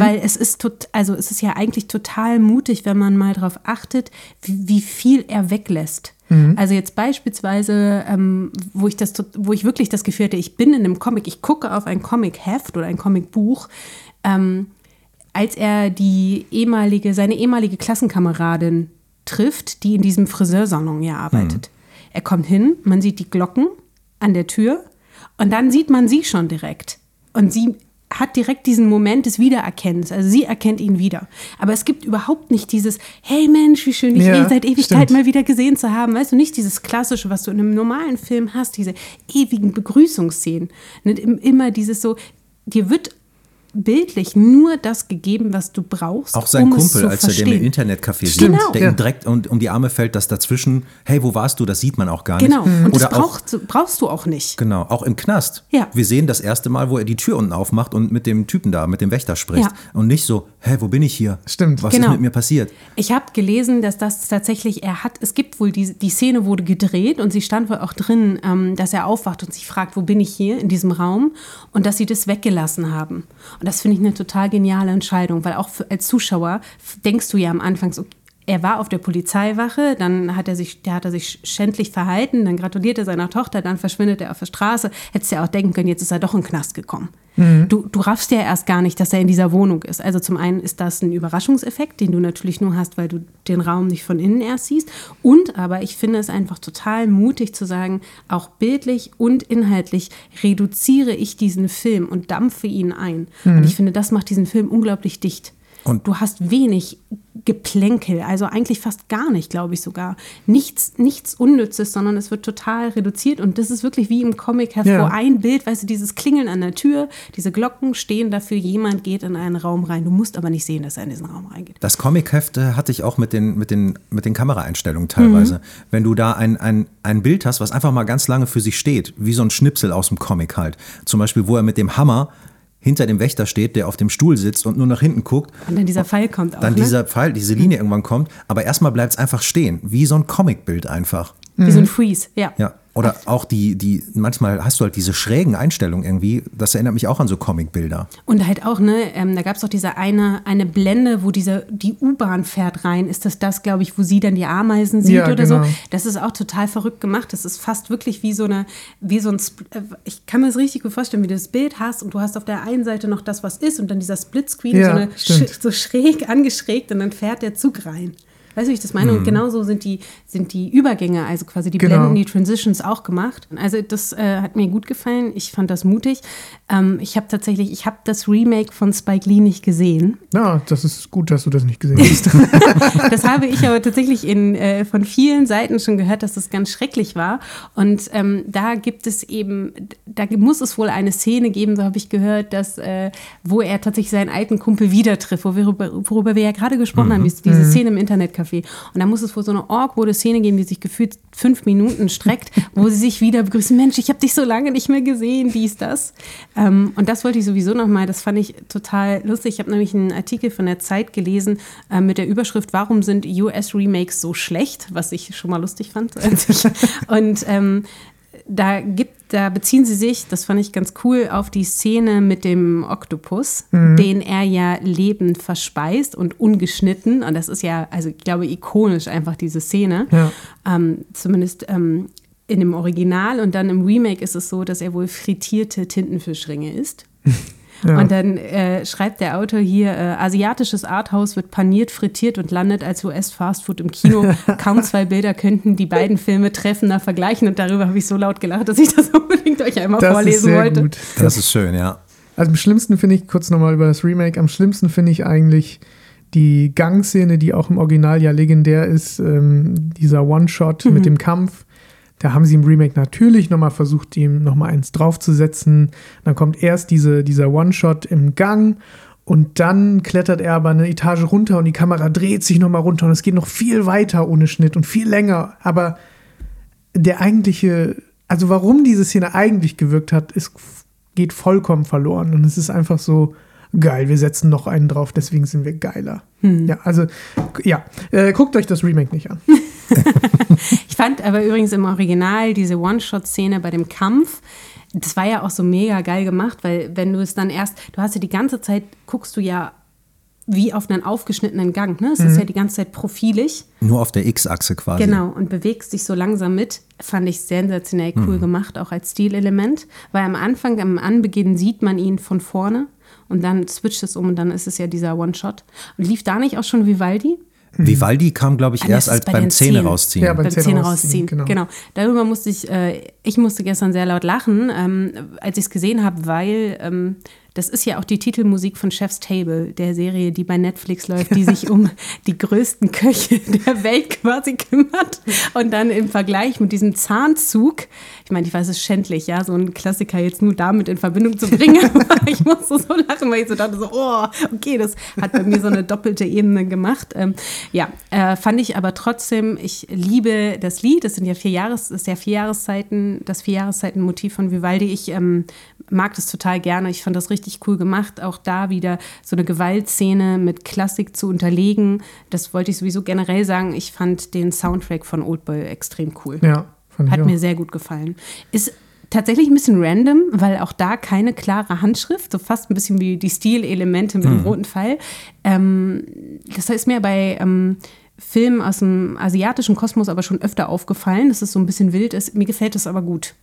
Weil es ist tot, also es ist ja eigentlich total mutig, wenn man mal darauf achtet, wie, wie viel er weglässt. Also jetzt beispielsweise, ähm, wo ich das, wo ich wirklich das Gefühl hatte, ich bin in einem Comic, ich gucke auf ein Comic-Heft oder ein Comicbuch, ähm, als er die ehemalige, seine ehemalige Klassenkameradin trifft, die in diesem Friseursalon ja arbeitet. Er kommt hin, man sieht die Glocken an der Tür und dann sieht man sie schon direkt. Und sie hat direkt diesen Moment des Wiedererkennens. Also sie erkennt ihn wieder. Aber es gibt überhaupt nicht dieses, hey Mensch, wie schön dich Ja, seit Ewigkeit stimmt. mal wieder gesehen zu haben. Weißt du, nicht dieses Klassische, was du in einem normalen Film hast, diese ewigen Begrüßungsszenen. Nicht im- immer dieses so, dir wird bildlich nur das gegeben, was du brauchst. Auch sein um es Kumpel, zu als er dem im verstehen. Internetcafé Stimmt. sitzt, der Ja. ihm direkt um, um die Arme fällt, dass dazwischen, hey, wo warst du? Das sieht man auch gar nicht. Genau. Und das Oder auch, brauchst, brauchst du auch nicht. genau, auch im Knast. Ja. Wir sehen das erste Mal, wo er die Tür unten aufmacht und mit dem Typen da, mit dem Wächter spricht. Ja. Und nicht so, hä, wo bin ich hier? Stimmt. Was Genau. ist mit mir passiert? Ich habe gelesen, dass das tatsächlich, er hat, es gibt wohl, die, die Szene wurde gedreht und sie stand wohl auch drin, ähm, dass er aufwacht und sich fragt, wo bin ich hier in diesem Raum und dass sie das weggelassen haben. Und das finde ich eine total geniale Entscheidung, weil auch für, als Zuschauer denkst du ja am Anfang so, er war auf der Polizeiwache, dann hat er sich, der hat er sich schändlich verhalten, dann gratuliert er seiner Tochter, dann verschwindet er auf der Straße. Hättest du ja auch denken können, jetzt ist er doch in den Knast gekommen. Du, du raffst ja erst gar nicht, dass er in dieser Wohnung ist. Also zum einen ist das ein Überraschungseffekt, den du natürlich nur hast, weil du den Raum nicht von innen erst siehst. Und aber ich finde es einfach total mutig zu sagen, auch bildlich und inhaltlich reduziere ich diesen Film und dampfe ihn ein. Und ich finde, das macht diesen Film unglaublich dicht. Und- du hast wenig Geplänkel, also eigentlich fast gar nicht, glaube ich sogar. Nichts, nichts Unnützes, sondern es wird total reduziert und das ist wirklich wie im Comic hervor. Ja. Ein Bild, weißt du, dieses Klingeln an der Tür, diese Glocken stehen dafür, jemand geht in einen Raum rein. Du musst aber nicht sehen, dass er in diesen Raum reingeht. Das Comicheft hatte ich auch mit den, mit den, mit den Kameraeinstellungen teilweise. Mhm. Wenn du da ein, ein, ein Bild hast, was einfach mal ganz lange für sich steht, wie so ein Schnipsel aus dem Comic halt. Zum Beispiel, wo er mit dem Hammer hinter dem Wächter steht, der auf dem Stuhl sitzt und nur nach hinten guckt. Und dann dieser Pfeil kommt auch. Dann ne? dieser Pfeil, diese Linie irgendwann kommt, aber erstmal bleibt es einfach stehen, wie so ein Comicbild einfach. Wie so ein Freeze, ja. Ja. Oder auch die, die, manchmal hast du halt diese schrägen Einstellungen irgendwie, das erinnert mich auch an so Comicbilder. Und halt auch, ne, ähm, da gab es doch diese eine, eine Blende, wo diese, die U-Bahn fährt rein. Ist das das, glaube ich, wo sie dann die Ameisen sieht Ja, oder genau. so? Das ist auch total verrückt gemacht. Das ist fast wirklich wie so eine, wie so ein, äh, ich kann mir das richtig gut vorstellen, wie du das Bild hast und du hast auf der einen Seite noch das, was ist und dann dieser Splitscreen, Ja, so, eine, sch- so schräg angeschrägt und dann fährt der Zug rein. Weißt du, wie ich das meine? Und genauso sind die, sind die Übergänge, also quasi die Genau. Blenden, die Transitions auch gemacht. Also das äh, hat mir gut gefallen. Ich fand das mutig. Ähm, ich habe tatsächlich, ich habe das Remake von Spike Lee nicht gesehen. Ja, das ist gut, dass du das nicht gesehen hast. Das habe ich aber tatsächlich in, äh, von vielen Seiten schon gehört, dass das ganz schrecklich war. Und ähm, da gibt es eben, da muss es wohl eine Szene geben, so habe ich gehört, dass, äh, wo er tatsächlich seinen alten Kumpel wieder trifft, wo wir, worüber, wir ja gerade gesprochen haben, diese, diese Szene im Internetcafé. Und da muss es wohl so eine awkwarde Szene geben, die sich gefühlt fünf Minuten streckt, wo sie sich wieder begrüßen. Mensch, ich habe dich so lange nicht mehr gesehen, dies, das. Ähm, und das wollte ich sowieso nochmal, das fand ich total lustig. Ich habe nämlich einen Artikel von der Zeit gelesen äh, mit der Überschrift, warum sind US-Remakes so schlecht, was ich schon mal lustig fand. und ähm, da gibt, da beziehen sie sich, das fand ich ganz cool, auf die Szene mit dem Oktopus, den er ja lebend verspeist und ungeschnitten. Und das ist ja, also ich glaube, ikonisch einfach diese Szene. Ja. Ähm, zumindest ähm, in dem Original und dann im Remake ist es so, dass er wohl frittierte Tintenfischringe isst. Ja. Und dann äh, schreibt der Autor hier, äh, asiatisches Arthouse wird paniert, frittiert und landet als US-Fastfood im Kino. Kaum zwei Bilder könnten die beiden Filme treffender vergleichen. Und darüber habe ich so laut gelacht, dass ich das unbedingt euch einmal Das ist vorlesen sehr wollte. gut. Das ist schön, ja. Also am schlimmsten finde ich, kurz nochmal über das Remake, am schlimmsten finde ich eigentlich die Gangszene, die auch im Original ja legendär ist, ähm, dieser One-Shot mit dem Kampf. Da haben sie im Remake natürlich nochmal versucht, ihm nochmal eins draufzusetzen. Dann kommt erst diese, dieser One-Shot im Gang und dann klettert er aber eine Etage runter und die Kamera dreht sich nochmal runter und es geht noch viel weiter ohne Schnitt und viel länger. Aber der eigentliche, also warum diese Szene eigentlich gewirkt hat, ist, geht vollkommen verloren. Und es ist einfach so geil, wir setzen noch einen drauf, deswegen sind wir geiler. Ja, also, ja, äh, guckt euch das Remake nicht an. Ich fand aber übrigens im Original diese One-Shot-Szene bei dem Kampf, das war ja auch so mega geil gemacht, weil wenn du es dann erst, du hast ja die ganze Zeit, guckst du ja wie auf einen aufgeschnittenen Gang, ne? Es ist ja die ganze Zeit profilig. Nur auf der X-Achse quasi. Genau, und bewegst dich so langsam mit. Fand ich sensationell cool gemacht, auch als Stilelement. Weil am Anfang, am Anbeginn sieht man ihn von vorne und dann switcht es um und dann ist es ja dieser One-Shot. Und lief da nicht auch schon Vivaldi? Vivaldi kam, glaube ich, Ah, erst als bei beim Zähne rausziehen. Ja, beim beim Zähne Zähne rausziehen, rausziehen. genau. Genau. Darüber musste ich, äh, ich musste gestern sehr laut lachen, ähm, als ich es gesehen habe, weil ähm, das ist ja auch die Titelmusik von Chef's Table, der Serie, die bei Netflix läuft, die sich um die größten Köche der Welt quasi kümmert. Und dann im Vergleich mit diesem Zahnzug, ich meine, ich weiß, es ist schändlich, ja, so einen Klassiker jetzt nur damit in Verbindung zu bringen, aber ich musste so lachen, weil ich so dachte, so, oh, okay, das hat bei mir so eine doppelte Ebene gemacht. Ähm, ja, äh, fand ich aber trotzdem, ich liebe das Lied, das sind ja vier Jahres, das ist ja vier Jahreszeiten, das vier Jahreszeiten-Motiv von Vivaldi. Ich ähm, mag das total gerne. Ich fand das richtig cool gemacht. Auch da wieder so eine Gewaltszene mit Klassik zu unterlegen. Das wollte ich sowieso generell sagen. Ich fand den Soundtrack von Oldboy extrem cool. Ja, fand ich Hat auch. mir sehr gut gefallen. Ist tatsächlich ein bisschen random, weil auch da keine klare Handschrift, so fast ein bisschen wie die Stilelemente mit dem roten Pfeil. Ähm, das ist mir bei ähm, Filmen aus dem asiatischen Kosmos aber schon öfter aufgefallen, dass es so ein bisschen wild ist. Mir gefällt das aber gut.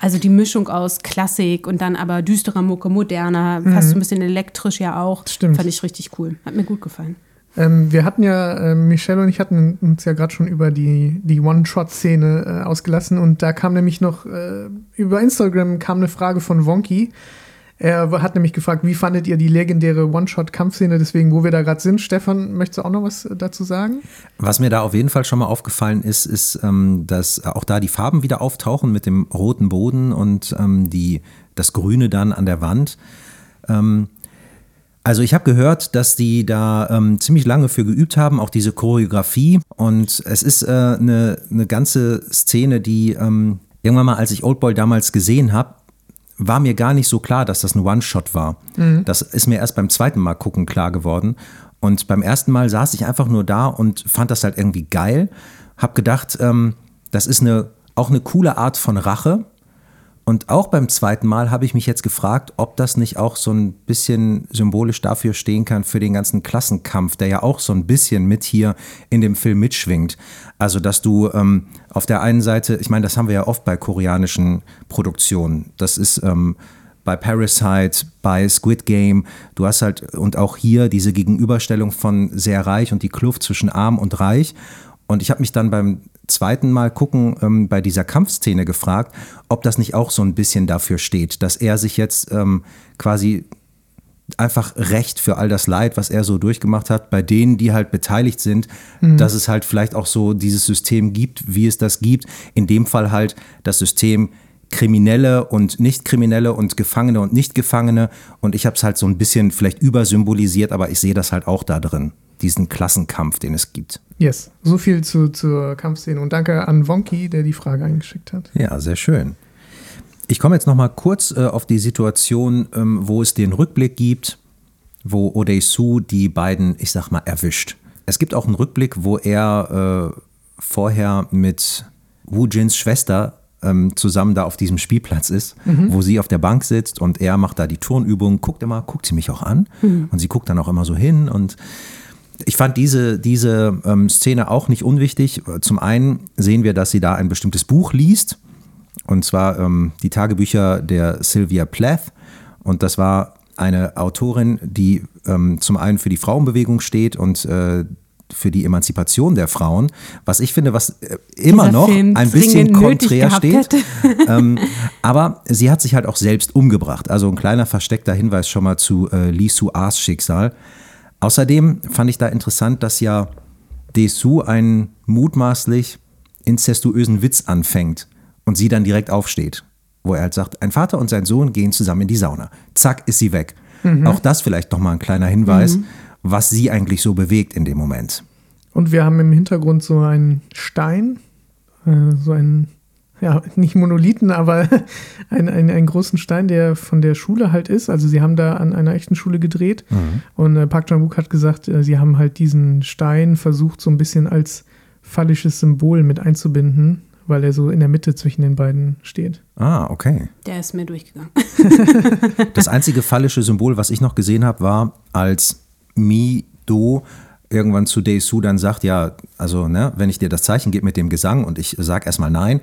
Also die Mischung aus Klassik und dann aber düsterer Mucke, moderner, fast so ein bisschen elektrisch ja auch. Stimmt. Fand ich richtig cool. Hat mir gut gefallen. Ähm, wir hatten ja, äh, Michelle und ich hatten uns ja gerade schon über die, die One-Shot-Szene äh, ausgelassen und da kam nämlich noch, äh, über Instagram kam eine Frage von Wonky. Er hat nämlich gefragt, wie fandet ihr die legendäre One-Shot-Kampfszene? Deswegen, wo wir da gerade sind. Stefan, möchtest du auch noch was dazu sagen? Was mir da auf jeden Fall schon mal aufgefallen ist, ist, ähm, dass auch da die Farben wieder auftauchen mit dem roten Boden und ähm, die, das Grüne dann an der Wand. Ähm, also ich habe gehört, dass die da ähm, ziemlich lange für geübt haben, auch diese Choreografie. Und es ist äh, eine, eine ganze Szene, die ähm, irgendwann mal, als ich Oldboy damals gesehen habe, war mir gar nicht so klar, dass das ein One-Shot war. Mhm. Das ist mir erst beim zweiten Mal gucken klar geworden. Und beim ersten Mal saß ich einfach nur da und fand das halt irgendwie geil. Hab gedacht, ähm, das ist eine, auch eine coole Art von Rache. Und auch beim zweiten Mal habe ich mich jetzt gefragt, ob das nicht auch so ein bisschen symbolisch dafür stehen kann für den ganzen Klassenkampf, der ja auch so ein bisschen mit hier in dem Film mitschwingt. Also, dass du ähm, auf der einen Seite, ich meine, das haben wir ja oft bei koreanischen Produktionen. Das ist ähm, bei Parasite, bei Squid Game. Du hast halt, und auch hier diese Gegenüberstellung von sehr reich und die Kluft zwischen arm und reich. Und ich habe mich dann beim zweiten Mal gucken ähm, bei dieser Kampfszene gefragt, ob das nicht auch so ein bisschen dafür steht, dass er sich jetzt ähm, quasi einfach recht für all das Leid, was er so durchgemacht hat, bei denen, die halt beteiligt sind, mhm. dass es halt vielleicht auch so dieses System gibt, wie es das gibt. In dem Fall halt das System Kriminelle und Nicht-Kriminelle und Gefangene und Nicht-Gefangene. Und ich habe es halt so ein bisschen vielleicht übersymbolisiert, aber ich sehe das halt auch da drin diesen Klassenkampf, den es gibt. Yes, so viel zu, zur Kampfszene und danke an Wonky, der die Frage eingeschickt hat. Ja, sehr schön. Ich komme jetzt noch mal kurz äh, auf die Situation, ähm, wo es den Rückblick gibt, wo Odeisu die beiden, ich sag mal, erwischt. Es gibt auch einen Rückblick, wo er äh, vorher mit Wu Jins Schwester ähm, zusammen da auf diesem Spielplatz ist, mhm. wo sie auf der Bank sitzt und er macht da die Turnübung, guckt immer, guckt sie mich auch an mhm. und sie guckt dann auch immer so hin und ich fand diese, diese ähm, Szene auch nicht unwichtig. Zum einen sehen wir, dass sie da ein bestimmtes Buch liest, und zwar ähm, die Tagebücher der Sylvia Plath. Und das war eine Autorin, die ähm, zum einen für die Frauenbewegung steht und äh, für die Emanzipation der Frauen, was ich finde, was äh, immer Dieser noch Film ein bisschen konträr steht. ähm, aber sie hat sich halt auch selbst umgebracht. Also ein kleiner versteckter Hinweis schon mal zu äh, Lee Su-As Schicksal. Außerdem fand ich da interessant, dass ja Dessous einen mutmaßlich inzestuösen Witz anfängt und sie dann direkt aufsteht, wo er halt sagt, ein Vater und sein Sohn gehen zusammen in die Sauna. Zack, ist sie weg. Mhm. Auch das vielleicht nochmal ein kleiner Hinweis, mhm. was sie eigentlich so bewegt in dem Moment. Und wir haben im Hintergrund so einen Stein, äh, so einen ja, nicht Monolithen, aber einen, einen, einen großen Stein, der von der Schule halt ist. Also sie haben da an einer echten Schule gedreht. Mhm. Und äh, Park Chan-wook hat gesagt, äh, sie haben halt diesen Stein versucht, so ein bisschen als phallisches Symbol mit einzubinden, weil er so in der Mitte zwischen den beiden steht. Ah, okay. Der ist mir durchgegangen. das einzige phallische Symbol, was ich noch gesehen habe, war, als Mi Do irgendwann zu Su dann sagt, ja, also, ne, wenn ich dir das Zeichen gebe mit dem Gesang und ich sag erstmal nein,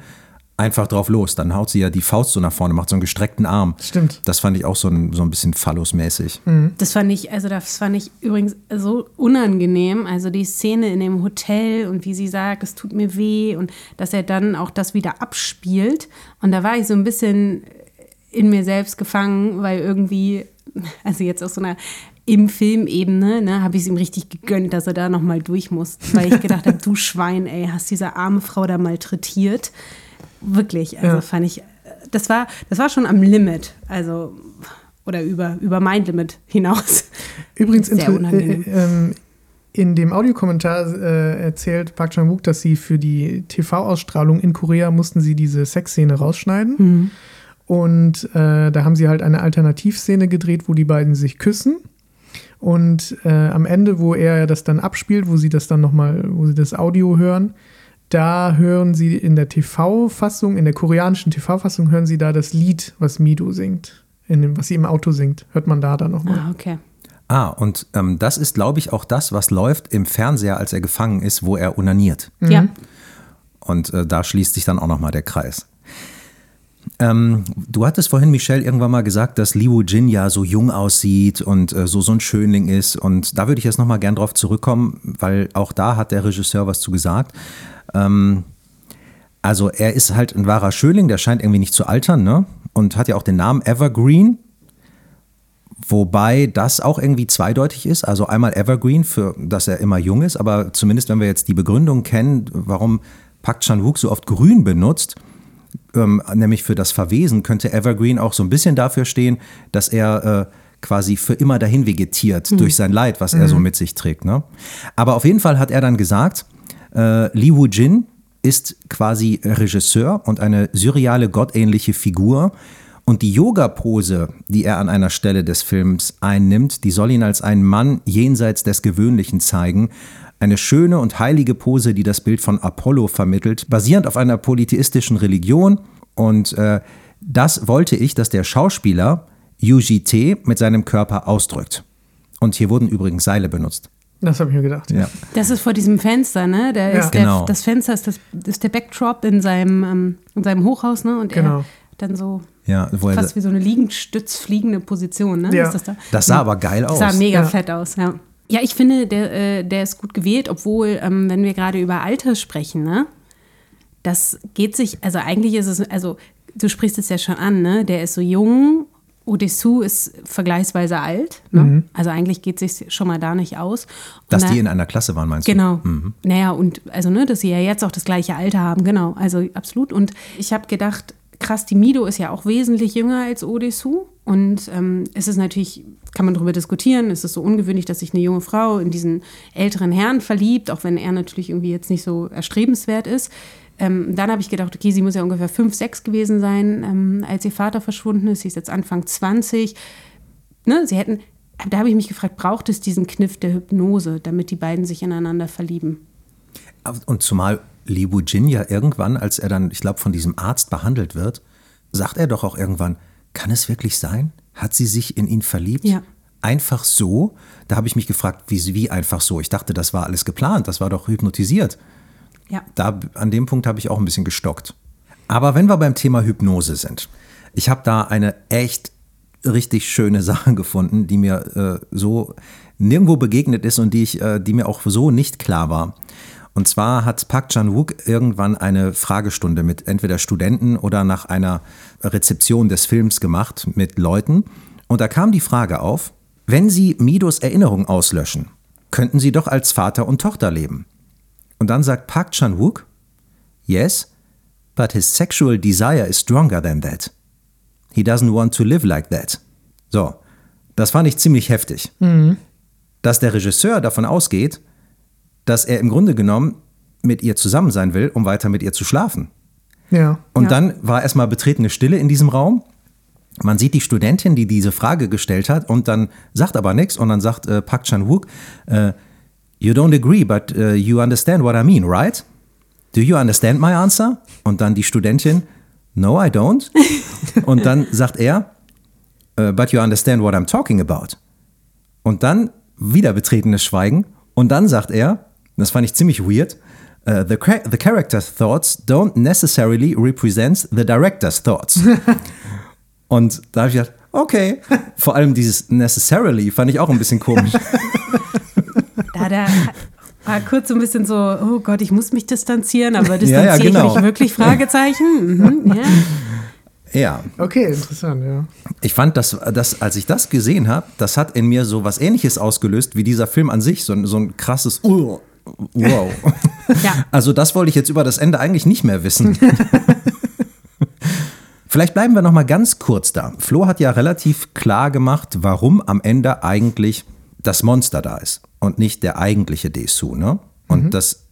einfach drauf los. Dann haut sie ja die Faust so nach vorne, macht so einen gestreckten Arm. Stimmt. Das fand ich auch so ein, so ein bisschen phallusmäßig. Mhm. Das fand ich, also das fand ich übrigens so unangenehm. Also die Szene in dem Hotel und wie sie sagt, es tut mir weh und dass er dann auch das wieder abspielt. Und da war ich so ein bisschen in mir selbst gefangen, weil irgendwie, also jetzt aus so einer im Filmebene, ne, habe ich es ihm richtig gegönnt, dass er da nochmal durch muss, weil ich gedacht habe, du Schwein, ey, hast diese arme Frau da malträtiert. Wirklich, also ja. fand ich, das war, das war schon am Limit, also oder über, über mein Limit hinaus. Übrigens, Sehr unangenehm. Äh, äh, in dem Audiokommentar äh, erzählt Park Chan-wook, dass sie für die TV-Ausstrahlung in Korea mussten sie diese Sexszene rausschneiden. Mhm. Und äh, da haben sie halt eine Alternativszene gedreht, wo die beiden sich küssen. Und äh, am Ende, wo er das dann abspielt, wo sie das dann nochmal, wo sie das Audio hören, da hören Sie in der TV-Fassung, in der koreanischen TV-Fassung hören Sie da das Lied, was Mido singt, in dem, was sie im Auto singt. Hört man da dann nochmal. Ah, okay. Ah, und ähm, das ist, glaube ich, auch das, was läuft im Fernseher, als er gefangen ist, wo er unaniert. Mhm. Ja. Und äh, da schließt sich dann auch nochmal der Kreis. Ähm, du hattest vorhin, Michelle, irgendwann mal gesagt, dass Liu Jin ja so jung aussieht und äh, so, so ein Schönling ist. Und da würde ich jetzt nochmal gern drauf zurückkommen, weil auch da hat der Regisseur was zu gesagt. Ähm, also er ist halt ein wahrer Schönling, der scheint irgendwie nicht zu altern, ne? Und hat ja auch den Namen Evergreen. Wobei das auch irgendwie zweideutig ist. Also einmal Evergreen, für dass er immer jung ist, aber zumindest wenn wir jetzt die Begründung kennen, warum Park Chan-wook so oft grün benutzt, ähm, nämlich für das Verwesen, könnte Evergreen auch so ein bisschen dafür stehen, dass er äh, quasi für immer dahin vegetiert Mhm. durch sein Leid, was er so mit sich trägt. Ne? Aber auf jeden Fall hat er dann gesagt, äh, Lee Woo-jin ist quasi Regisseur und eine surreale, gottähnliche Figur. Und die Yoga-Pose, die er an einer Stelle des Films einnimmt, die soll ihn als einen Mann jenseits des Gewöhnlichen zeigen. Eine schöne und heilige Pose, die das Bild von Apollo vermittelt, basierend auf einer polytheistischen Religion. Und äh, das wollte ich, dass der Schauspieler Yuji T mit seinem Körper ausdrückt. Und hier wurden übrigens Seile benutzt. Das habe ich mir gedacht. Ja. Das ist vor diesem Fenster, ne? Da Ja. ist der, Genau. Das Fenster ist, das, ist der Backdrop in seinem, ähm, in seinem Hochhaus, ne? Und Genau. er dann so Ja, wo er, fast wie so eine liegenstützfliegende Position, ne? Ja. Ist das, da? das sah aber geil aus. Das sah mega Ja. fett aus, ja. Ja, ich finde, der, äh, der ist gut gewählt, obwohl, ähm, wenn wir gerade über Alter sprechen, ne? Das geht sich, also eigentlich ist es, also du sprichst es ja schon an, ne? Der ist so jung, Odessou ist vergleichsweise alt, ne? Also eigentlich geht es sich schon mal da nicht aus. Und Dass da- die in einer Klasse waren, meinst Genau. du? Naja, und also, ne, dass sie ja jetzt auch das gleiche Alter haben, genau. Also absolut. Und ich habe gedacht, krass, die Mido ist ja auch wesentlich jünger als Odessou. Und ähm, es ist natürlich, kann man darüber diskutieren, es ist so ungewöhnlich, dass sich eine junge Frau in diesen älteren Herrn verliebt, auch wenn er natürlich irgendwie jetzt nicht so erstrebenswert ist. Ähm, dann habe ich gedacht, okay, sie muss ja ungefähr fünf, sechs gewesen sein, ähm, als ihr Vater verschwunden ist. Sie ist jetzt Anfang 20 ne, sie hätten, da habe ich mich gefragt, braucht es diesen Kniff der Hypnose, damit die beiden sich ineinander verlieben? Und zumal Li Wujin ja irgendwann, als er dann, ich glaube, von diesem Arzt behandelt wird, sagt er doch auch irgendwann, kann es wirklich sein? Hat sie sich in ihn verliebt? Ja. Einfach so? Da habe ich mich gefragt, wie, wie einfach so? Ich dachte, das war alles geplant, das war doch hypnotisiert. Ja. Da, an dem Punkt habe ich auch ein bisschen gestockt. Aber wenn wir beim Thema Hypnose sind, ich habe da eine echt richtig schöne Sache gefunden, die mir äh, so nirgendwo begegnet ist und die, ich, äh, die mir auch so nicht klar war. Und zwar hat Park Chan-wook irgendwann eine Fragestunde mit entweder Studenten oder nach einer Rezeption des Films gemacht mit Leuten. Und da kam die Frage auf, wenn Sie Midos Erinnerung auslöschen, könnten Sie doch als Vater und Tochter leben. Und dann sagt Park Chan-wook, yes, but his sexual desire is stronger than that. He doesn't want to live like that. So, das fand ich ziemlich heftig. Dass der Regisseur davon ausgeht, dass er im Grunde genommen mit ihr zusammen sein will, um weiter mit ihr zu schlafen. Ja. Und Ja. dann war erstmal betretene Stille in diesem Raum. Man sieht die Studentin, die diese Frage gestellt hat und dann sagt aber nichts und dann sagt äh, Park Chan-wook, äh, You don't agree, but uh, you understand what I mean, right? Do you understand my answer? Und dann die Studentin, No, I don't. und dann sagt er, "Uh, But you understand what I'm talking about. Und dann wieder betretenes Schweigen. Und dann sagt er, das fand ich ziemlich weird, uh, the, the character's thoughts don't necessarily represent the director's thoughts. Und da habe ich gedacht, okay. Vor allem dieses necessarily fand ich auch ein bisschen komisch. Da, da war kurz so ein bisschen so, oh Gott, ich muss mich distanzieren, aber Ja, distanziere ja, genau. ich mich wirklich? Fragezeichen. Mhm, ja. ja, Okay, interessant, ja. ich fand, dass, dass, als ich das gesehen habe, das hat in mir so was ähnliches ausgelöst wie dieser Film an sich. So, ein- so ein krasses uh, Wow. Ja. Also das wollte ich jetzt über das Ende eigentlich nicht mehr wissen. Vielleicht bleiben wir noch mal ganz kurz da. Flo hat ja relativ klar gemacht, warum am Ende eigentlich das Monster da ist und nicht der eigentliche Desu, ne? Und dass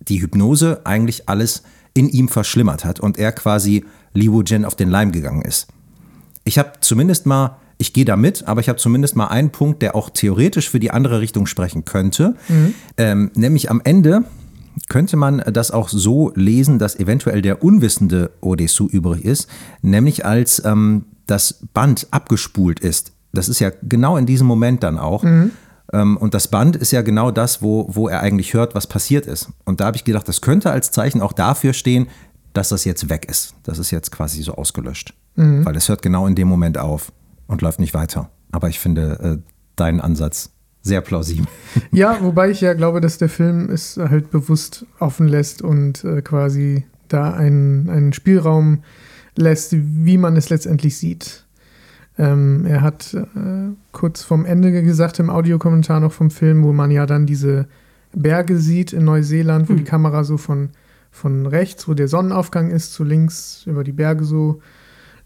die Hypnose eigentlich alles in ihm verschlimmert hat und er quasi Li Wujin auf den Leim gegangen ist. Ich habe zumindest mal, ich gehe da mit, aber ich habe zumindest mal einen Punkt, der auch theoretisch für die andere Richtung sprechen könnte. Ähm, nämlich am Ende könnte man das auch so lesen, dass eventuell der unwissende Odesu übrig ist, nämlich als ähm, das Band abgespult ist. Das ist ja genau in diesem Moment dann auch. Ähm, und das Band ist ja genau das, wo, wo er eigentlich hört, was passiert ist. Und da habe ich gedacht, das könnte als Zeichen auch dafür stehen, dass das jetzt weg ist. Das ist jetzt quasi so ausgelöscht. Weil es hört genau in dem Moment auf und läuft nicht weiter. Aber ich finde äh, deinen Ansatz sehr plausibel. Ja, wobei ich ja glaube, dass der Film es halt bewusst offen lässt und äh, quasi da einen, einen Spielraum lässt, wie man es letztendlich sieht. Ähm, er hat äh, kurz vorm Ende gesagt im Audiokommentar noch vom Film, wo man ja dann diese Berge sieht in Neuseeland, wo Mhm. die Kamera so von, von rechts, wo der Sonnenaufgang ist, zu links über die Berge so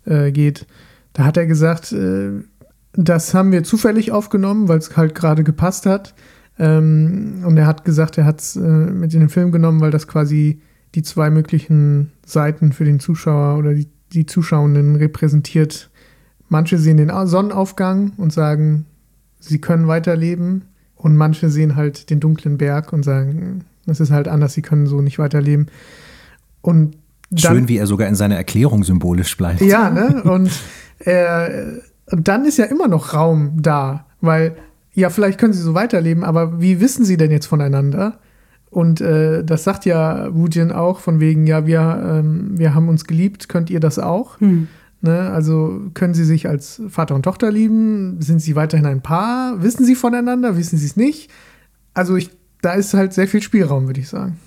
äh, geht. Da hat er gesagt, äh, das haben wir zufällig aufgenommen, weil es halt gerade gepasst hat. Ähm, und er hat gesagt, er hat es äh, mit in den Film genommen, weil das quasi die zwei möglichen Seiten für den Zuschauer oder die, die Zuschauenden repräsentiert. Manche sehen den Au- Sonnenaufgang und sagen, sie können weiterleben. Und manche sehen halt den dunklen Berg und sagen, das ist halt anders, sie können so nicht weiterleben. Und dann, Schön, wie er sogar in seiner Erklärung symbolisch bleibt. ja, ne? Und, äh, und dann ist ja immer noch Raum da, weil ja, vielleicht können sie so weiterleben, aber wie wissen sie denn jetzt voneinander? Und äh, das sagt ja Wujin auch, von wegen, ja, wir, ähm, wir haben uns geliebt, könnt ihr das auch? Hm. Ne? Also können sie sich als Vater und Tochter lieben? Sind sie weiterhin ein Paar? Wissen sie voneinander? Wissen sie es nicht? Also ich, da ist halt sehr viel Spielraum, würde ich sagen.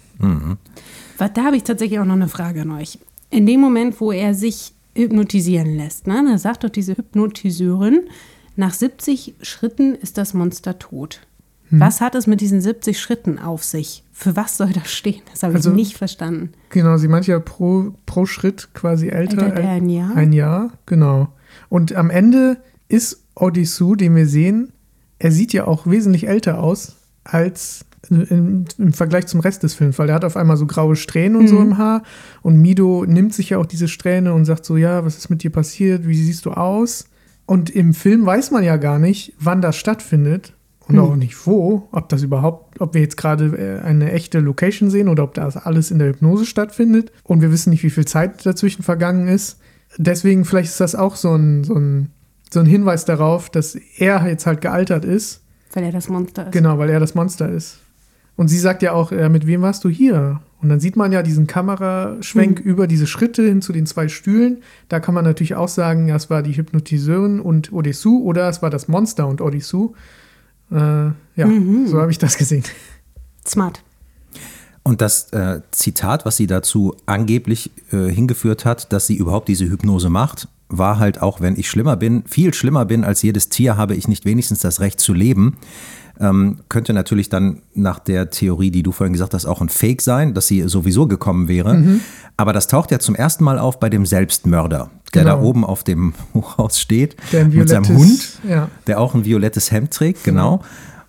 Was, Da habe ich tatsächlich auch noch eine Frage an euch. In dem Moment, wo er sich hypnotisieren lässt, ne, da sagt doch diese Hypnotiseurin, nach 70 Schritten ist das Monster tot. Hm. Was hat es mit diesen 70 Schritten auf sich? Für was soll das stehen? Das habe Also- ich nicht verstanden. Genau, sie meint ja pro, pro Schritt quasi älter. Älter er ein Jahr? Ein Jahr, genau. Und am Ende ist Odysseus, den wir sehen, er sieht ja auch wesentlich älter aus als im, im Vergleich zum Rest des Films, weil er hat auf einmal so graue Strähnen und Mhm. so im Haar. Und Mido nimmt sich ja auch diese Strähne und sagt so, ja, was ist mit dir passiert? Wie siehst du aus? Und im Film weiß man ja gar nicht, wann das stattfindet und Hm. auch nicht wo, ob das überhaupt, ob wir jetzt gerade äh, eine echte Location sehen oder ob das alles in der Hypnose stattfindet. Und wir wissen nicht, wie viel Zeit dazwischen vergangen ist. Deswegen vielleicht ist das auch so ein, so ein, so ein Hinweis darauf, dass er jetzt halt gealtert ist. Weil er das Monster ist. Genau, weil er das Monster ist. Und sie sagt ja auch, äh, mit wem warst du hier? Und dann sieht man ja diesen Kameraschwenk über diese Schritte hin zu den zwei Stühlen. Da kann man natürlich auch sagen, ja, es war die Hypnotiseurin und Odysseus oder es war das Monster und Odysseus. Äh, ja, so habe ich das gesehen. Smart. Und das äh, Zitat, was sie dazu angeblich äh, hingeführt hat, dass sie überhaupt diese Hypnose macht, war halt auch, wenn ich schlimmer bin, viel schlimmer bin als jedes Tier, habe ich nicht wenigstens das Recht zu leben. Ähm, könnte natürlich dann nach der Theorie, die du vorhin gesagt hast, auch ein Fake sein, dass sie sowieso gekommen wäre. Aber das taucht ja zum ersten Mal auf bei dem Selbstmörder, der Genau. da oben auf dem Hochhaus steht mit seinem Hund, ja. der auch ein violettes Hemd trägt, genau.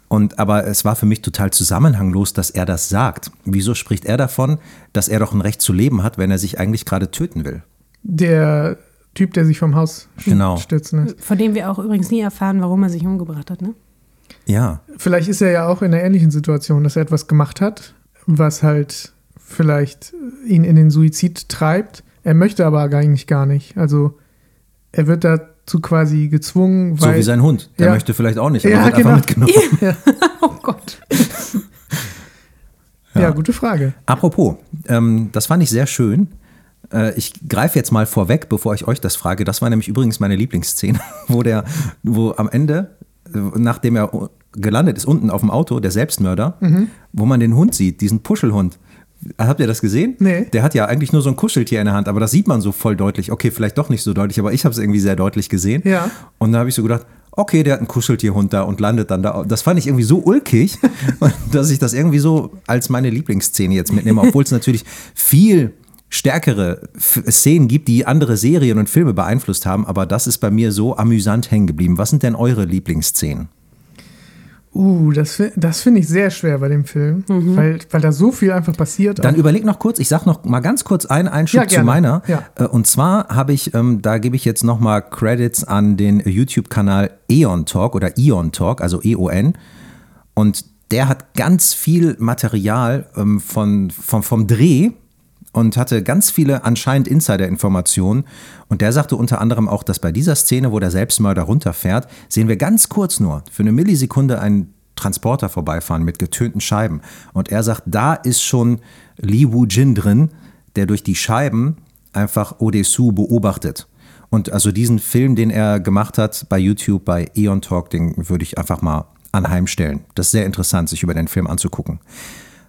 Und aber es war für mich total zusammenhanglos, dass er das sagt. Wieso spricht er davon, dass er doch ein Recht zu leben hat, wenn er sich eigentlich gerade töten will? Der Typ, der sich vom Haus Genau. stürzen lässt. Von dem wir auch übrigens nie erfahren, warum er sich umgebracht hat, ne? Ja, Vielleicht ist er ja auch in einer ähnlichen Situation, dass er etwas gemacht hat, was halt vielleicht ihn in den Suizid treibt. Er möchte aber eigentlich gar nicht. Also er wird dazu quasi gezwungen, so weil wie sein Hund. Der Ja. möchte vielleicht auch nicht, aber Ja, wird genau. einfach mitgenommen. Oh Gott. ja. gute Frage. Apropos, ähm, das fand ich sehr schön. Äh, ich greife jetzt mal vorweg, bevor ich euch das frage. Das war nämlich übrigens meine Lieblingsszene, wo der, wo am Ende, äh, nachdem er gelandet ist, unten auf dem Auto, der Selbstmörder, Mhm. wo man den Hund sieht, diesen Puschelhund. Habt ihr das gesehen? Nee. Der hat ja eigentlich nur so ein Kuscheltier in der Hand, aber das sieht man so voll deutlich. Okay, vielleicht doch nicht so deutlich, aber ich habe es irgendwie sehr deutlich gesehen. Ja. Und da habe ich so gedacht, okay, der hat einen Kuscheltierhund da und landet dann da. Das fand ich irgendwie so ulkig, dass ich das irgendwie so als meine Lieblingsszene jetzt mitnehme, obwohl es natürlich viel stärkere Szenen gibt, die andere Serien und Filme beeinflusst haben, aber das ist bei mir so amüsant hängen geblieben. Was sind denn eure Lieblingsszenen? Uh, das, das finde ich sehr schwer bei dem Film, weil, weil da so viel einfach passiert. Dann auch. überleg noch kurz, ich sag noch mal ganz kurz einen Einschub Ja, zu meiner. Ja. Äh, Und zwar habe ich, ähm, da gebe ich jetzt noch mal Credits an den YouTube-Kanal Eon Talk oder Eon Talk, also E-O-N. Und der hat ganz viel Material ähm, von, vom, vom Dreh und hatte ganz viele anscheinend Insider-Informationen. Und der sagte unter anderem auch, dass bei dieser Szene, wo der Selbstmörder runterfährt, sehen wir ganz kurz nur, für eine Millisekunde einen Transporter vorbeifahren mit getönten Scheiben. Und er sagt, da ist schon Li Wu Jin drin, der durch die Scheiben einfach Odessu beobachtet. Und also diesen Film, den er gemacht hat bei YouTube, bei Eon Talk, den würde ich einfach mal anheimstellen. Das ist sehr interessant, sich über den Film anzugucken.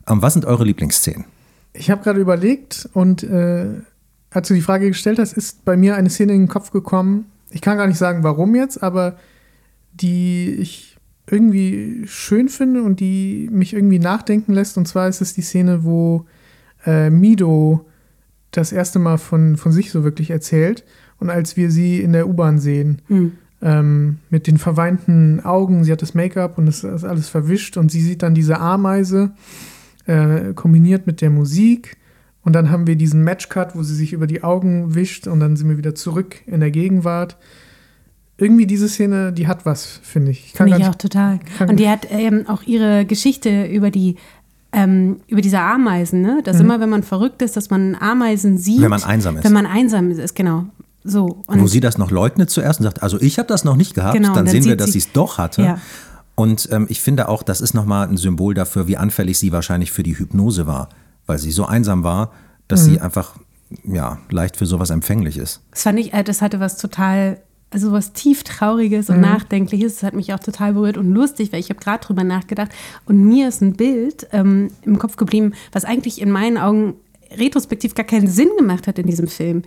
Ähm, was sind eure Lieblingsszenen? Ich habe gerade überlegt und äh, als du die Frage gestellt hast, ist bei mir eine Szene in den Kopf gekommen, ich kann gar nicht sagen, warum jetzt, aber die ich irgendwie schön finde und die mich irgendwie nachdenken lässt. Und zwar ist es die Szene, wo äh, Mido das erste Mal von, von sich so wirklich erzählt. Und als wir sie in der U-Bahn sehen, Hm. ähm, mit den verweinten Augen, sie hat das Make-up und es ist alles verwischt und sie sieht dann diese Ameise äh, kombiniert mit der Musik. Und dann haben wir diesen Matchcut, wo sie sich über die Augen wischt und dann sind wir wieder zurück in der Gegenwart. Irgendwie diese Szene, die hat was, finde ich. ich kann Finde ich gar auch total. Und die hat ähm, auch ihre Geschichte über die ähm, über diese Ameisen, ne? Mhm. Dass immer, wenn man verrückt ist, dass man Ameisen sieht. Wenn man einsam ist. Wenn man einsam ist, genau. So. Und Wo sie das noch leugnet zuerst und sagt, also ich habe das noch nicht gehabt, Genau, dann, dann sehen wir, dass sie- sie es doch hatte. Ja. Und ähm, ich finde auch, das ist nochmal ein Symbol dafür, wie anfällig sie wahrscheinlich für die Hypnose war, weil sie so einsam war, dass Mhm. sie einfach ja, leicht für sowas empfänglich ist. Das fand ich, äh, das hatte was total, also was tief Trauriges Mhm. und Nachdenkliches. Das hat mich auch total berührt und lustig, weil ich habe gerade drüber nachgedacht. Und mir ist ein Bild ähm, im Kopf geblieben, was eigentlich in meinen Augen retrospektiv gar keinen Sinn gemacht hat in diesem Film.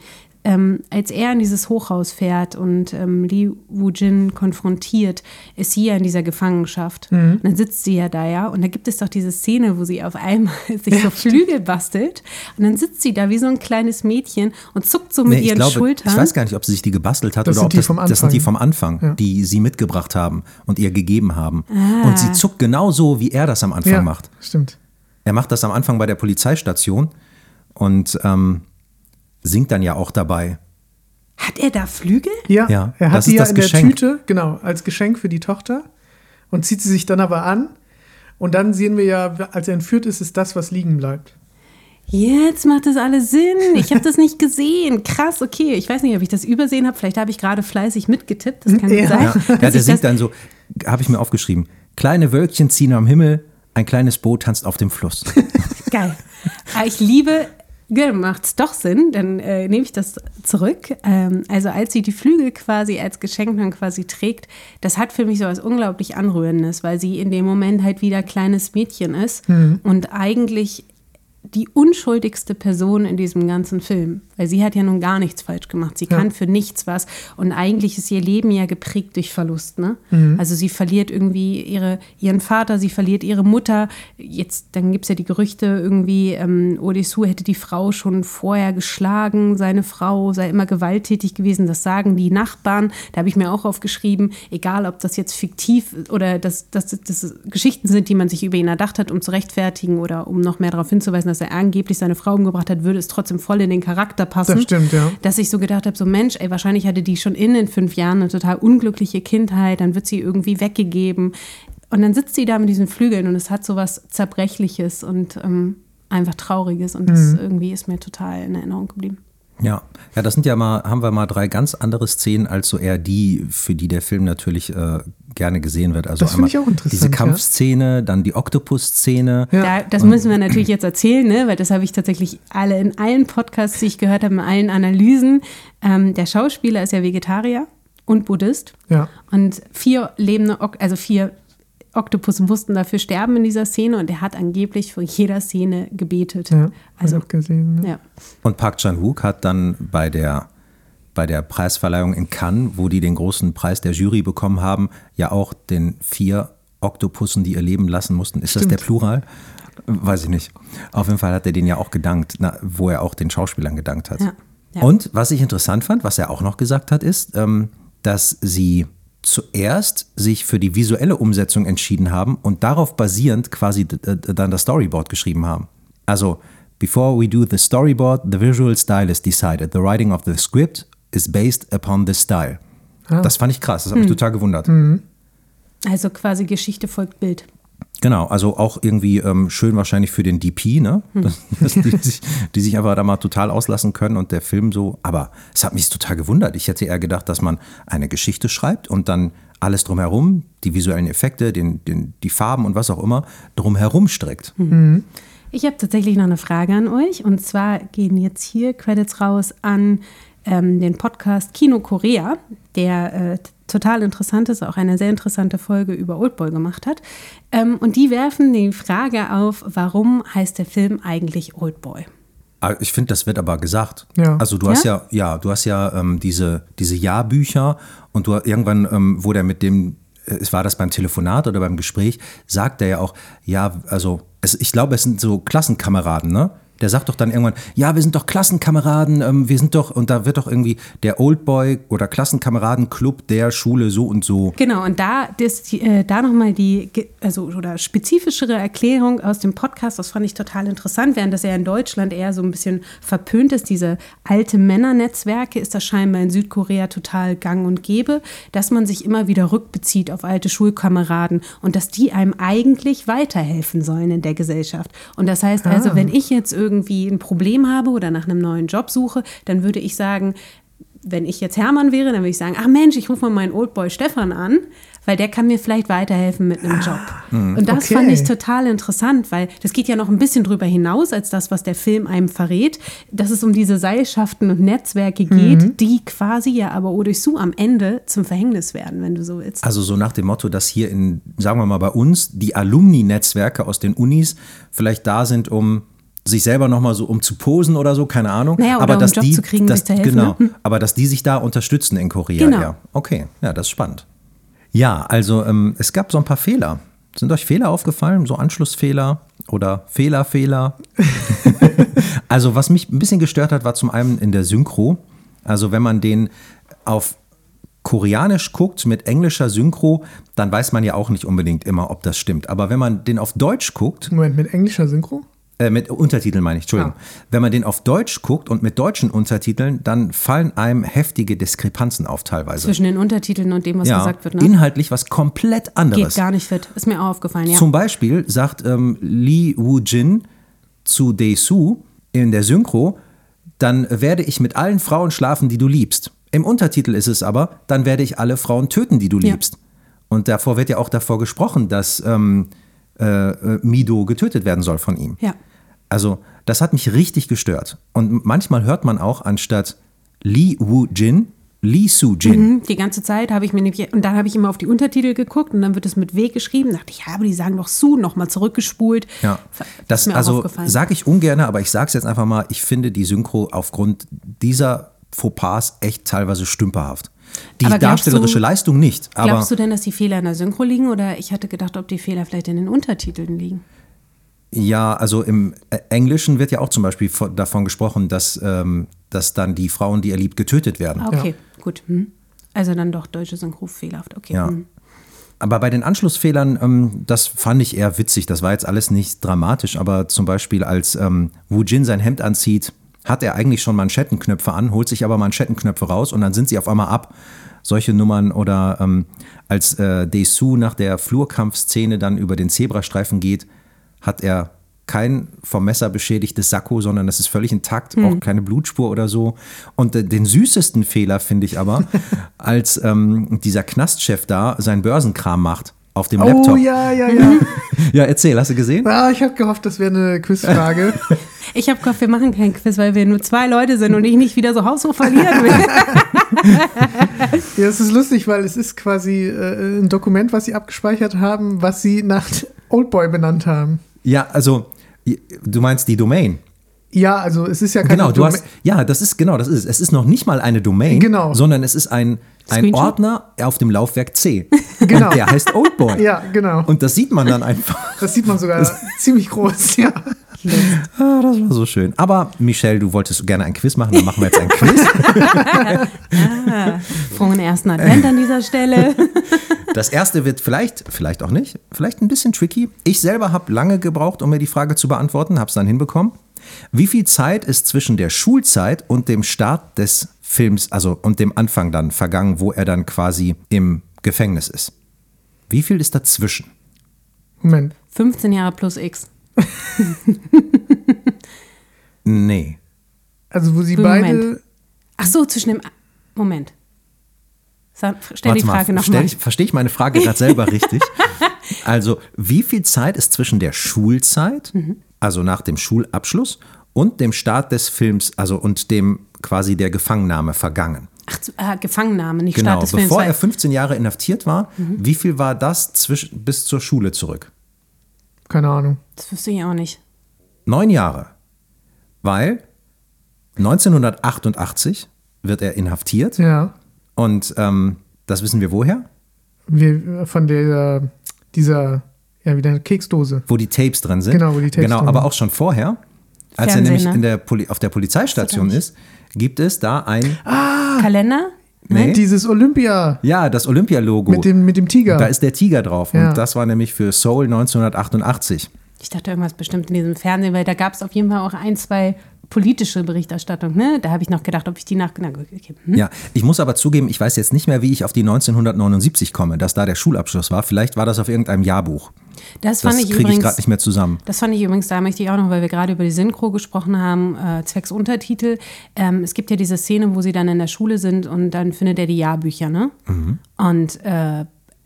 Ähm, als er in dieses Hochhaus fährt und ähm, Li Woo-jin konfrontiert, ist sie ja in dieser Gefangenschaft. Mhm. Und dann sitzt sie ja da, ja. Und da gibt es doch diese Szene, wo sie auf einmal sich so Flügel bastelt. Und dann sitzt sie da wie so ein kleines Mädchen und zuckt so mit Nee, ihren glaube, Schultern. ich weiß gar nicht, ob sie sich die gebastelt hat Das oder sind ob die das, das sind die vom Anfang, Ja. die sie mitgebracht haben und ihr gegeben haben. Ah. Und sie zuckt genauso, wie er das am Anfang Ja, macht. stimmt. Er macht das am Anfang bei der Polizeistation und ähm, singt dann ja auch dabei. Hat er da Flügel? Ja, Ja, er hat das die ist ja in Geschenk. der Tüte, genau, als Geschenk für die Tochter und zieht sie sich dann aber an. Und dann sehen wir ja, als er entführt ist, ist das, was liegen bleibt. Jetzt macht das alles Sinn. Ich habe das nicht gesehen. Krass, okay. Ich weiß nicht, ob ich das übersehen habe. Vielleicht habe ich gerade fleißig mitgetippt. Das kann Ja. sein. Ja, der ich singt das, dann so, habe ich mir aufgeschrieben, kleine Wölkchen ziehen am Himmel, ein kleines Boot tanzt auf dem Fluss. Geil. Aber ich liebe, ja, macht's doch Sinn, dann äh, nehme ich das zurück. Ähm, also als sie die Flügel quasi als Geschenk dann quasi trägt, das hat für mich so was unglaublich Anrührendes, weil sie in dem Moment halt wieder kleines Mädchen ist und eigentlich die unschuldigste Person in diesem ganzen Film. Weil sie hat ja nun gar nichts falsch gemacht. Sie Ja. kann für nichts was. Und eigentlich ist ihr Leben ja geprägt durch Verlust. Ne? Also sie verliert irgendwie ihre, ihren Vater, sie verliert ihre Mutter. Jetzt, dann gibt es ja die Gerüchte, irgendwie, ähm, Odessu hätte die Frau schon vorher geschlagen, seine Frau sei immer gewalttätig gewesen. Das sagen die Nachbarn. Da habe ich mir auch aufgeschrieben, egal ob das jetzt fiktiv oder dass das, das Geschichten sind, die man sich über ihn erdacht hat, um zu rechtfertigen oder um noch mehr darauf hinzuweisen, dass er angeblich seine Frau umgebracht hat, würde es trotzdem voll in den Charakter passen. Das stimmt, ja. Dass ich so gedacht habe, so Mensch, ey, wahrscheinlich hatte die schon in den fünf Jahren eine total unglückliche Kindheit, dann wird sie irgendwie weggegeben. Und dann sitzt sie da mit diesen Flügeln und es hat so was Zerbrechliches und ähm, einfach Trauriges und das irgendwie ist mir total in Erinnerung geblieben. Ja, ja, das sind ja mal, haben wir mal drei ganz andere Szenen als so eher die, für die der Film natürlich äh, gerne gesehen wird. Also Das einmal ich auch interessant, Diese ja. Kampfszene, dann die Oktopus-Szene. Ja. Da, das müssen wir natürlich jetzt erzählen, ne? weil das habe ich tatsächlich alle in allen Podcasts, die ich gehört habe, in allen Analysen. Ähm, der Schauspieler ist ja Vegetarier und Buddhist. Ja. Und vier lebende, Ok- also vier Oktopus mussten dafür sterben in dieser Szene und er hat angeblich vor jeder Szene gebetet. Ja, also, auch gesehen. Ne? ja. Und Park Chan-wook hat dann bei der, bei der Preisverleihung in Cannes, wo die den großen Preis der Jury bekommen haben, ja auch den vier Oktopussen, die ihr Leben lassen mussten. Ist das Stimmt. der Plural? Weiß ich nicht. Auf jeden Fall hat er den ja auch gedankt, na, wo er auch den Schauspielern gedankt hat. Ja, ja. Und was ich interessant fand, was er auch noch gesagt hat, ist, ähm, dass sie zuerst sich für die visuelle Umsetzung entschieden haben und darauf basierend quasi dann das Storyboard geschrieben haben. Also, before we do the storyboard, the visual style is decided. The writing of the script is based upon this style. Das fand ich krass, das hat mich total gewundert. Also quasi Geschichte folgt Bild. Genau, also auch irgendwie ähm, schön wahrscheinlich für den DP, ne? Das, dass die, sich, die sich einfach da mal total auslassen können und der Film so. Aber es hat mich total gewundert. Ich hätte eher gedacht, dass man eine Geschichte schreibt und dann alles drumherum, die visuellen Effekte, den, den, die Farben und was auch immer, drumherum strickt. Ich habe tatsächlich noch eine Frage an euch. Und zwar gehen jetzt hier Credits raus an ähm, den Podcast Kino Korea, der äh, total interessant ist, auch eine sehr interessante Folge über Oldboy gemacht hat. Ähm, und die werfen die Frage auf, warum heißt der Film eigentlich Oldboy? Ah, Ich finde, das wird aber gesagt. Ja. Also du hast ja, ja, du hast ja ähm, diese, diese Jahrbücher und du irgendwann, ähm, wo der mit dem, äh, es war das beim Telefonat oder beim Gespräch, sagt er ja auch, ja, also es, ich glaube, es sind so Klassenkameraden, ne? Der sagt doch dann irgendwann, ja, wir sind doch Klassenkameraden, ähm, wir sind doch, und da wird doch irgendwie der Oldboy oder Klassenkameradenclub der Schule so und so. Genau, und da, das, äh, da nochmal die, also, oder spezifischere Erklärung aus dem Podcast, das fand ich total interessant, während das ja in Deutschland eher so ein bisschen verpönt ist, diese alte Männernetzwerke, ist das scheinbar in Südkorea total gang und gäbe, dass man sich immer wieder rückbezieht auf alte Schulkameraden und dass die einem eigentlich weiterhelfen sollen in der Gesellschaft. Und das heißt also, wenn ich jetzt irgendwie ein Problem habe oder nach einem neuen Job suche, dann würde ich sagen, wenn ich jetzt Hermann wäre, dann würde ich sagen, ach Mensch, ich rufe mal meinen Oldboy Stefan an, weil der kann mir vielleicht weiterhelfen mit einem Job. Und das Okay. fand ich total interessant, weil das geht ja noch ein bisschen drüber hinaus als das, was der Film einem verrät, dass es um diese Seilschaften und Netzwerke geht, die quasi ja aber Odysseus am Ende zum Verhängnis werden, wenn du so willst. Also so nach dem Motto, dass hier in, sagen wir mal bei uns, die Alumni-Netzwerke aus den Unis vielleicht da sind, um sich selber nochmal so um zu posen oder so, keine Ahnung. Naja, oder aber um dass einen Job die, zu kriegen, dass, helfen, genau, ne? aber dass die sich da unterstützen in Korea. Genau. Ja, okay, ja, das ist spannend. Ja, also ähm, es gab so ein paar Fehler. Sind euch Fehler aufgefallen? So Anschlussfehler oder Fehler, Fehler? also was mich ein bisschen gestört hat, war zum einen in der Synchro. Also wenn man den auf Koreanisch guckt mit englischer Synchro, dann weiß man ja auch nicht unbedingt immer, ob das stimmt. Aber wenn man den auf Deutsch guckt, Moment, mit englischer Synchro? Äh, mit Untertiteln meine ich, Entschuldigung. Ah. Wenn man den auf Deutsch guckt und mit deutschen Untertiteln, dann fallen einem heftige Diskrepanzen auf teilweise. Zwischen den Untertiteln und dem, was ja, gesagt wird. Ne? inhaltlich was komplett anderes. Geht gar nicht fit. Ist mir auch aufgefallen, ja. Zum Beispiel sagt ähm, Lee Woo-jin zu Dae-soo in der Synchro, dann werde ich mit allen Frauen schlafen, die du liebst. Im Untertitel ist es aber, dann werde ich alle Frauen töten, die du Ja. liebst. Und davor wird ja auch davor gesprochen, dass ähm, äh, äh, Mido getötet werden soll von ihm. Ja. Also, das hat mich richtig gestört. Und manchmal hört man auch anstatt Lee Woo-jin, Lee Soo-jin. Mhm, Die ganze Zeit habe ich mir nämlich, und dann habe ich immer auf die Untertitel geguckt und dann wird es mit W geschrieben. Da dachte ich, ja, aber die sagen doch Su, nochmal zurückgespult. Ja, das auch also sage ich ungern, aber ich sage es jetzt einfach mal, ich finde die Synchro aufgrund dieser Fauxpas echt teilweise stümperhaft. Die darstellerische du- Leistung nicht, aber Glaubst du denn, dass die Fehler in der Synchro liegen oder ich hatte gedacht, ob die Fehler vielleicht in den Untertiteln liegen? Ja, also im äh, Englischen wird ja auch zum Beispiel von, davon gesprochen, dass, ähm, dass dann die Frauen, die er liebt, getötet werden. Ah, Okay, gut. Hm. Also dann doch deutsche Synchro fehlerhaft. Okay. Ja. hm. Aber bei den Anschlussfehlern, ähm, das fand ich eher witzig. Das war jetzt alles nicht dramatisch, aber zum Beispiel als ähm, Wu Jin sein Hemd anzieht, hat er eigentlich schon Manschettenknöpfe an, holt sich aber Manschettenknöpfe raus und dann sind sie auf einmal ab. Solche Nummern oder ähm, als äh, Dae-Soo nach der Flurkampfszene dann über den Zebrastreifen geht, hat er kein vom Messer beschädigtes Sakko, sondern das ist völlig intakt, auch keine Blutspur oder so. Und äh, den süßesten Fehler finde ich aber, als ähm, dieser Knastchef da seinen Börsenkram macht auf dem Laptop. Oh ja, ja, ja. Ja, erzähl, hast du gesehen? ah, ich habe gehofft, das wäre eine Quizfrage. Ich habe gehofft, wir machen keinen Quiz, weil wir nur zwei Leute sind und ich nicht wieder so haushoch verlieren will. ja, es ist lustig, weil es ist quasi äh, ein Dokument, was sie abgespeichert haben, was sie nach Oldboy benannt haben. Ja, also du meinst die Domain. Ja, also es ist ja keine Genau, du Dome- hast, ja, das ist genau, das ist es. Es ist noch nicht mal eine Domain, Genau. sondern es ist ein, ein Screenshot? Ordner auf dem Laufwerk C. Genau. Und der heißt Oldboy. Ja, genau. Und das sieht man dann einfach. Das sieht man sogar ziemlich groß, ja. Ah, das war so schön. Aber Michelle, du wolltest gerne ein Quiz machen, dann machen wir jetzt ein Quiz. Frohen ersten Advent an dieser Stelle. Das erste wird vielleicht, vielleicht auch nicht, vielleicht ein bisschen tricky. Ich selber habe lange gebraucht, um mir die Frage zu beantworten, habe es dann hinbekommen. Wie viel Zeit ist zwischen der Schulzeit und dem Start des Films, also und dem Anfang dann vergangen, wo er dann quasi im Gefängnis ist? Wie viel ist dazwischen? Moment. 15 Jahre plus X. Nee. Also, wo sie Moment. beide. Ach so, zwischen dem. Moment. Stell die Warte Frage mal, stell nochmal. ich, verstehe ich meine Frage gerade selber richtig? Also, wie viel Zeit ist zwischen der Schulzeit, also nach dem Schulabschluss, und dem Start des Films, also und dem quasi der Gefangennahme vergangen? Ach, äh, Gefangennahme, nicht Genau, Start des Films. bevor er weil- 15 Jahre inhaftiert war, wie viel war das zwischen, bis zur Schule zurück? Keine Ahnung. Das wüsste ich auch nicht. Neun Jahre. Weil 1988 wird er inhaftiert Ja. und ähm, das wissen wir woher? Wir, von der, dieser, ja, wieder eine Keksdose. Wo die Tapes drin sind. Genau, wo die Tapes Genau, drin aber sind. auch schon vorher, als er Fernsehen, nämlich ne? in der Poli auf der Polizeistation ist, gibt es da ein, Kalender? Nee, Dieses Olympia ja, das Olympia-Logo. mit dem, mit dem Tiger. Da ist der Tiger drauf Ja. und das war nämlich für Seoul 1988. Ich dachte irgendwas bestimmt in diesem Fernsehen, weil da gab es auf jeden Fall auch ein, zwei politische Berichterstattungen. Ne? Da habe ich noch gedacht, ob ich die nach. Na, okay. hm? Ja, ich muss aber zugeben, ich weiß jetzt nicht mehr, wie ich auf die 1979 komme, dass da der Schulabschluss war. Vielleicht war das auf irgendeinem Jahrbuch. Das Das fand ich kriege ich übrigens. gerade nicht mehr zusammen. Das fand ich übrigens, da möchte ich auch noch, weil wir gerade über die Synchro gesprochen haben, äh, zwecks Untertitel. Ähm, es gibt ja diese Szene, wo sie dann in der Schule sind und dann findet er die Jahrbücher, ne? Und äh,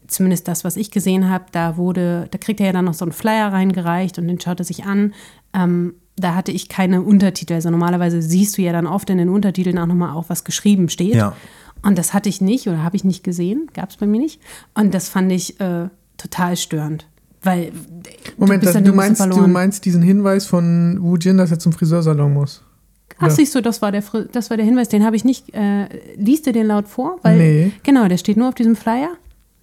zumindest das, was ich gesehen habe, da wurde, da kriegt er ja dann noch so einen Flyer reingereicht und den schaut er sich an. Ähm, da hatte ich keine Untertitel. Also normalerweise siehst du ja dann oft in den Untertiteln auch nochmal auch, was geschrieben steht. Ja. Und das hatte ich nicht oder habe ich nicht gesehen, gab es bei mir nicht. Und das fand ich äh, total störend. Weil Moment, bist das, du, meinst, du meinst diesen Hinweis von Wu Jin, dass er zum Friseursalon muss? Ach, Ja. siehst du, das war der, Fri- das war der Hinweis, den habe ich nicht. Äh, liest du den laut vor? Weil, Nee. Genau, der steht nur auf diesem Flyer.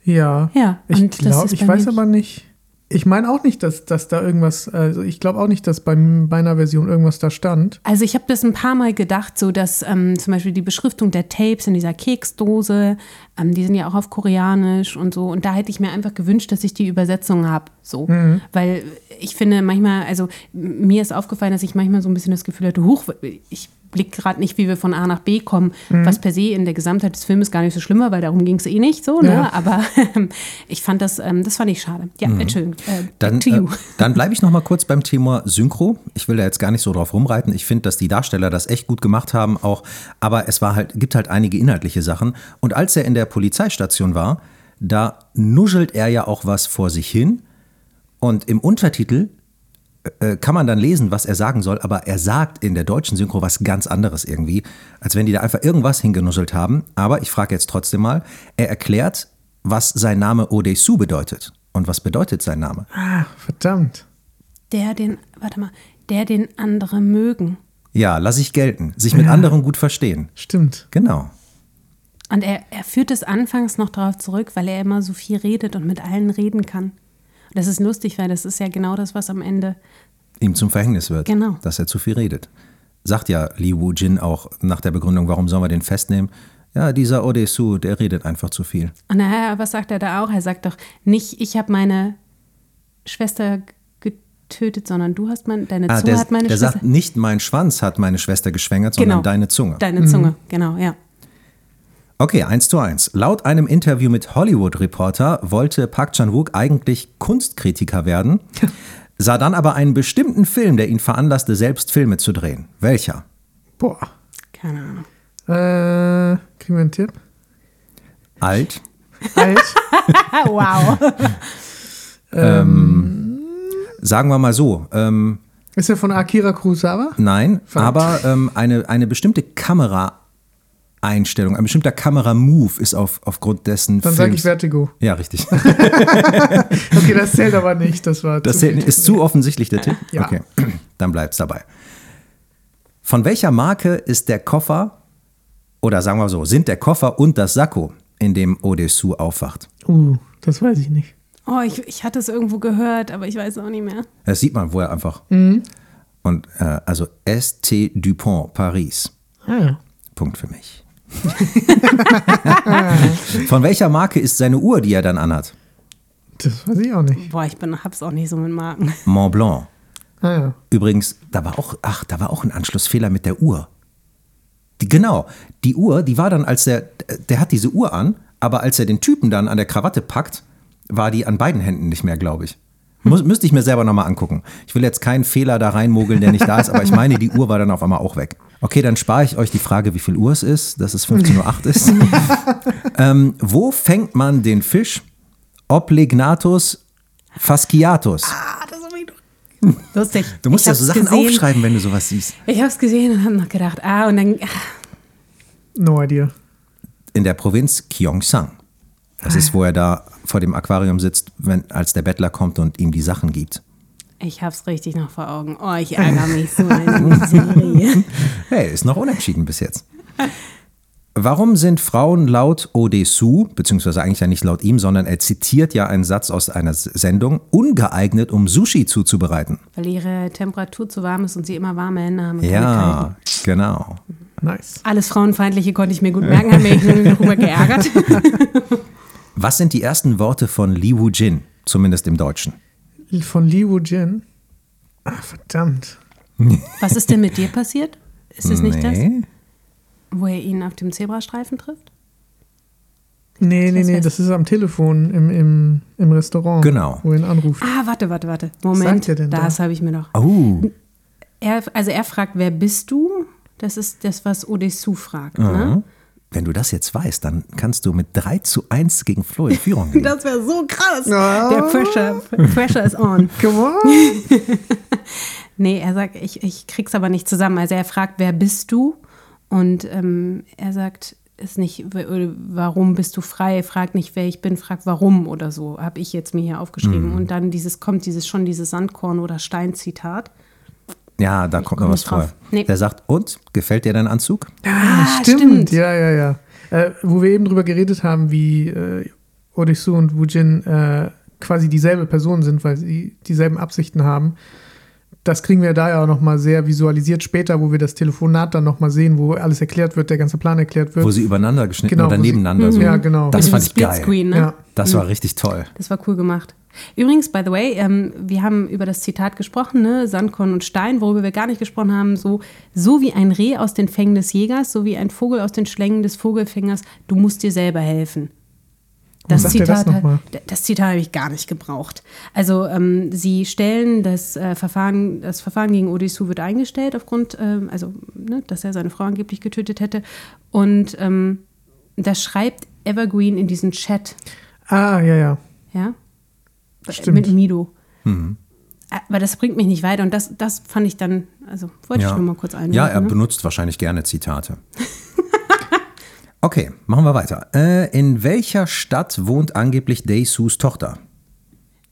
Ja. Ja, Ich glaube, ich weiß aber nicht. Ich meine auch nicht, dass, dass da irgendwas, also ich glaube auch nicht, dass bei einer Version irgendwas da stand. Also ich habe das ein paar Mal gedacht, so dass ähm, zum Beispiel die Beschriftung der Tapes in dieser Keksdose, ähm, die sind ja auch auf Koreanisch und so. Und da hätte ich mir einfach gewünscht, dass ich die Übersetzung habe. So. Weil ich finde manchmal, also mir ist aufgefallen, dass ich manchmal so ein bisschen das Gefühl hatte, huch, ich blick gerade nicht, wie wir von A nach B kommen, was per se in der Gesamtheit des Filmes gar nicht so schlimm war, weil darum ging es eh nicht so. Ne? Ja. Aber ich fand das, ähm, das fand ich schade. Ja, Entschuldigung. Äh, Dann, back to äh, dann bleibe ich noch mal kurz beim Thema Synchro. Ich will da jetzt gar nicht so drauf rumreiten. Ich finde, dass die Darsteller das echt gut gemacht haben, auch. Aber es war halt, gibt halt einige inhaltliche Sachen. Und als er in der Polizeistation war, da nuschelt er ja auch was vor sich hin. Und im Untertitel äh, kann man dann lesen, was er sagen soll, aber er sagt in der deutschen Synchro was ganz anderes irgendwie, als wenn die da einfach irgendwas hingenuschelt haben. Aber ich frage jetzt trotzdem mal, er erklärt, was sein Name Odesu bedeutet. Und was bedeutet sein Name? Ah, verdammt. Der den, warte mal, der den andere mögen. Ja, lass ich gelten. Sich mit Ja. anderen gut verstehen. Stimmt. Genau. Und er, er führt es anfangs noch darauf zurück, weil er immer so viel redet und mit allen reden kann. Das ist lustig, weil das ist ja genau das, was am Ende. Ihm zum Verhängnis wird, Genau. dass er zu viel redet. Sagt ja Li Wu Jin auch nach der Begründung, warum sollen wir den festnehmen? Ja, dieser Odesu, der redet einfach zu viel. Naja, was sagt er da auch? Er sagt doch nicht, ich habe meine Schwester getötet, sondern du hast mein, deine Ah, Zunge der, hat meine der Schwester. sagt nicht, mein Schwanz hat meine Schwester geschwängert, sondern deine Zunge. Deine Zunge, genau, ja. Okay, eins zu eins. Laut einem Interview mit Hollywood Reporter wollte Park Chan-wook eigentlich Kunstkritiker werden, sah dann aber einen bestimmten Film, der ihn veranlasste, selbst Filme zu drehen. Welcher? Boah. Keine Ahnung. Äh, kriegen wir einen Tipp? Alt, Alt. Wow. sagen wir mal so, ähm, Ist er von Akira Kurosawa? Nein, Verdammt. aber ähm, eine, eine bestimmte Kameraeinstellung, ein bestimmter Kameramove ist auf, aufgrund dessen Dann sage ich Vertigo. ja, richtig. Okay, das zählt aber nicht. Das war Das zu zählt- ist zu offensichtlich der Tipp? Ja. Okay, dann bleibt's dabei. Von welcher Marke ist der Koffer, oder sagen wir so, sind der Koffer und das Sakko, in dem Odesu aufwacht? Uh, das weiß ich nicht. Oh, ich, ich hatte es irgendwo gehört, aber ich weiß auch nicht mehr. Das sieht man woher einfach. Mhm. Und äh, also ST Dupont Paris. Ah, ja. Punkt für mich. Von welcher Marke ist seine Uhr, die er dann anhat? Das weiß ich auch nicht. Boah, ich bin, hab's auch nicht so mit Marken. Mont Blanc. Ah, ja. Übrigens, da war auch, ach, da war auch ein Anschlussfehler mit der Uhr. Die, genau, die Uhr, die war dann, als der, der hat diese Uhr an, aber als er den Typen dann an der Krawatte packt, war die an beiden Händen nicht mehr, glaube ich. Muss, müsste ich mir selber nochmal angucken. Ich will jetzt keinen Fehler da reinmogeln, der nicht da ist, aber ich meine, die Uhr war dann auf einmal auch weg. Okay, dann spare ich euch die Frage, wie viel Uhr es ist, dass es 15.08 Uhr ist. ähm, wo fängt man den Fisch Oblegnatus fasciatus? Lustig. Du musst Ich ja so Sachen gesehen. aufschreiben, wenn du sowas siehst. Ich hab's gesehen und hab noch gedacht, ah, und dann. No idea. in der Provinz Gyeongsang. Das ist, wo er da vor dem Aquarium sitzt, wenn, als der Bettler kommt und ihm die Sachen gibt. Ich hab's richtig noch vor Augen. Oh, ich ärgere mich so eine Serie. Hey, ist noch unentschieden bis jetzt. Warum sind Frauen laut Odessu, beziehungsweise eigentlich ja nicht laut ihm, sondern er zitiert ja einen Satz aus einer Sendung, ungeeignet, um Sushi zuzubereiten? Weil ihre Temperatur zu warm ist und sie immer warme Hände haben. Ja, kalten. genau. Nice. Alles Frauenfeindliche konnte ich mir gut merken, haben mich nur darüber geärgert. Was sind die ersten Worte von Li Wu Jin, zumindest im Deutschen? Von Li Wu Jin. Ah, verdammt. Was ist denn mit dir passiert? Ist es nicht das, wo er ihn auf dem Zebrastreifen trifft? Nee, nee, nee, das ist am Telefon im, im, im Restaurant. Genau. Wo er ihn anruft. Ah, warte, warte, warte. sagt Moment, er denn da? das habe ich mir noch. Oh, Er, also er fragt, wer bist du? Das ist das, was Odessu fragt. Ne? Wenn du das jetzt weißt, dann kannst du mit 3 zu 1 gegen Flo in Führung gehen. Das wäre so krass. Ah. Der Pressure, Pressure is on. Come on. Nee, er sagt, ich, ich krieg's aber nicht zusammen. Also er fragt, wer bist du? Und ähm, er sagt, ist nicht, oder warum bist du frei? Frag nicht, wer ich bin, frag warum oder so. Habe ich jetzt mir hier aufgeschrieben. Mhm. Und dann dieses kommt dieses schon dieses Sandkorn oder Steinzitat. Ja, da kommt noch was vor. Nee. Der sagt, und, gefällt dir dein Anzug? Ah, stimmt. Ja, ja, ja. Äh, wo wir eben drüber geredet haben, wie äh, Odessu und Wujin äh, quasi dieselbe Person sind, weil sie dieselben Absichten haben. Das kriegen wir da ja auch nochmal sehr visualisiert später, wo wir das Telefonat dann nochmal sehen, wo alles erklärt wird, der ganze Plan erklärt wird. Wo sie übereinander geschnitten Genau, oder wo sie- nebeneinander so. Ja, genau. Das fand ich geil. Splitscreen, ne? Ja. Das war richtig toll. Das war cool gemacht. Übrigens, by the way, ähm, wir haben über das Zitat gesprochen, ne? Sandkorn und Stein, worüber wir gar nicht gesprochen haben, so, so wie ein Reh aus den Fängen des Jägers, so wie ein Vogel aus den Schlängen des Vogelfängers, du musst dir selber helfen. Das Zitat, das, das Zitat habe ich gar nicht gebraucht. Also ähm, sie stellen das äh, Verfahren, das Verfahren gegen Odysseus wird eingestellt aufgrund, ähm, also ne, dass er seine Frau angeblich getötet hätte. Und ähm, das schreibt Evergreen in diesen Chat. Ah, ja, ja. Ja. Stimmt. Mit Mido. Mhm. Aber das bringt mich nicht weiter und das, das fand ich dann, also wollte ich nur mal kurz einwerfen. Ja, er ne? benutzt wahrscheinlich gerne Zitate. okay, machen wir weiter. Äh, in welcher Stadt wohnt angeblich Deisus Tochter?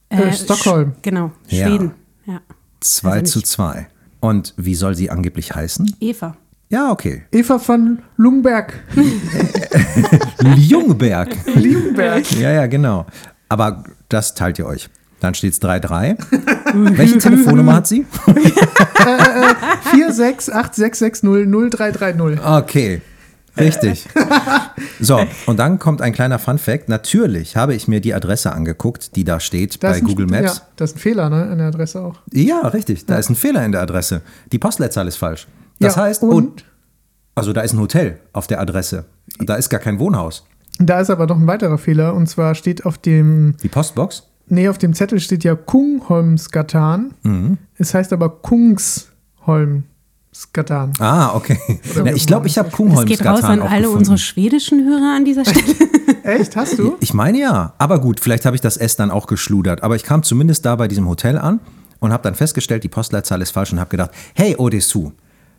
Äh, Stockholm. Sch- Genau, Ja. Schweden. Ja. 2 Also zu nicht- 2. Und wie soll sie angeblich heißen? Eva. Ja, okay. Eva von Lungberg. Ljungberg. Lungberg. ja, ja, genau. Aber das teilt ihr euch. Dann steht es 3-3. Welche Telefonnummer hat sie? 46866600330. Okay, richtig. So, und dann kommt ein kleiner Fun-Fact. Natürlich habe ich mir die Adresse angeguckt, die da steht Da bei ein- Google Maps. Ja, das ist ein Fehler, ne? An der Adresse auch. Ja, richtig. Da ist ein Fehler in der Adresse. Die Postleitzahl ist falsch. Das ja, heißt, und also da ist ein Hotel auf der Adresse. Da ist gar kein Wohnhaus. da ist aber noch ein weiterer Fehler. Und zwar steht auf dem, Die Postbox? nee, auf dem Zettel steht ja Kungholmsgatan. Mhm. Es heißt aber Kungsholmsgatan. Ah, okay. Ja, wie ich glaube, ich habe Das geht raus an alle aufgefunden. unsere schwedischen Hörer an dieser Stelle. Echt? Hast du? Ich meine ja. Aber gut, vielleicht habe ich das S dann auch geschludert. Aber ich kam zumindest da bei diesem Hotel an und habe dann festgestellt, die Postleitzahl ist falsch und habe gedacht, hey Odessu,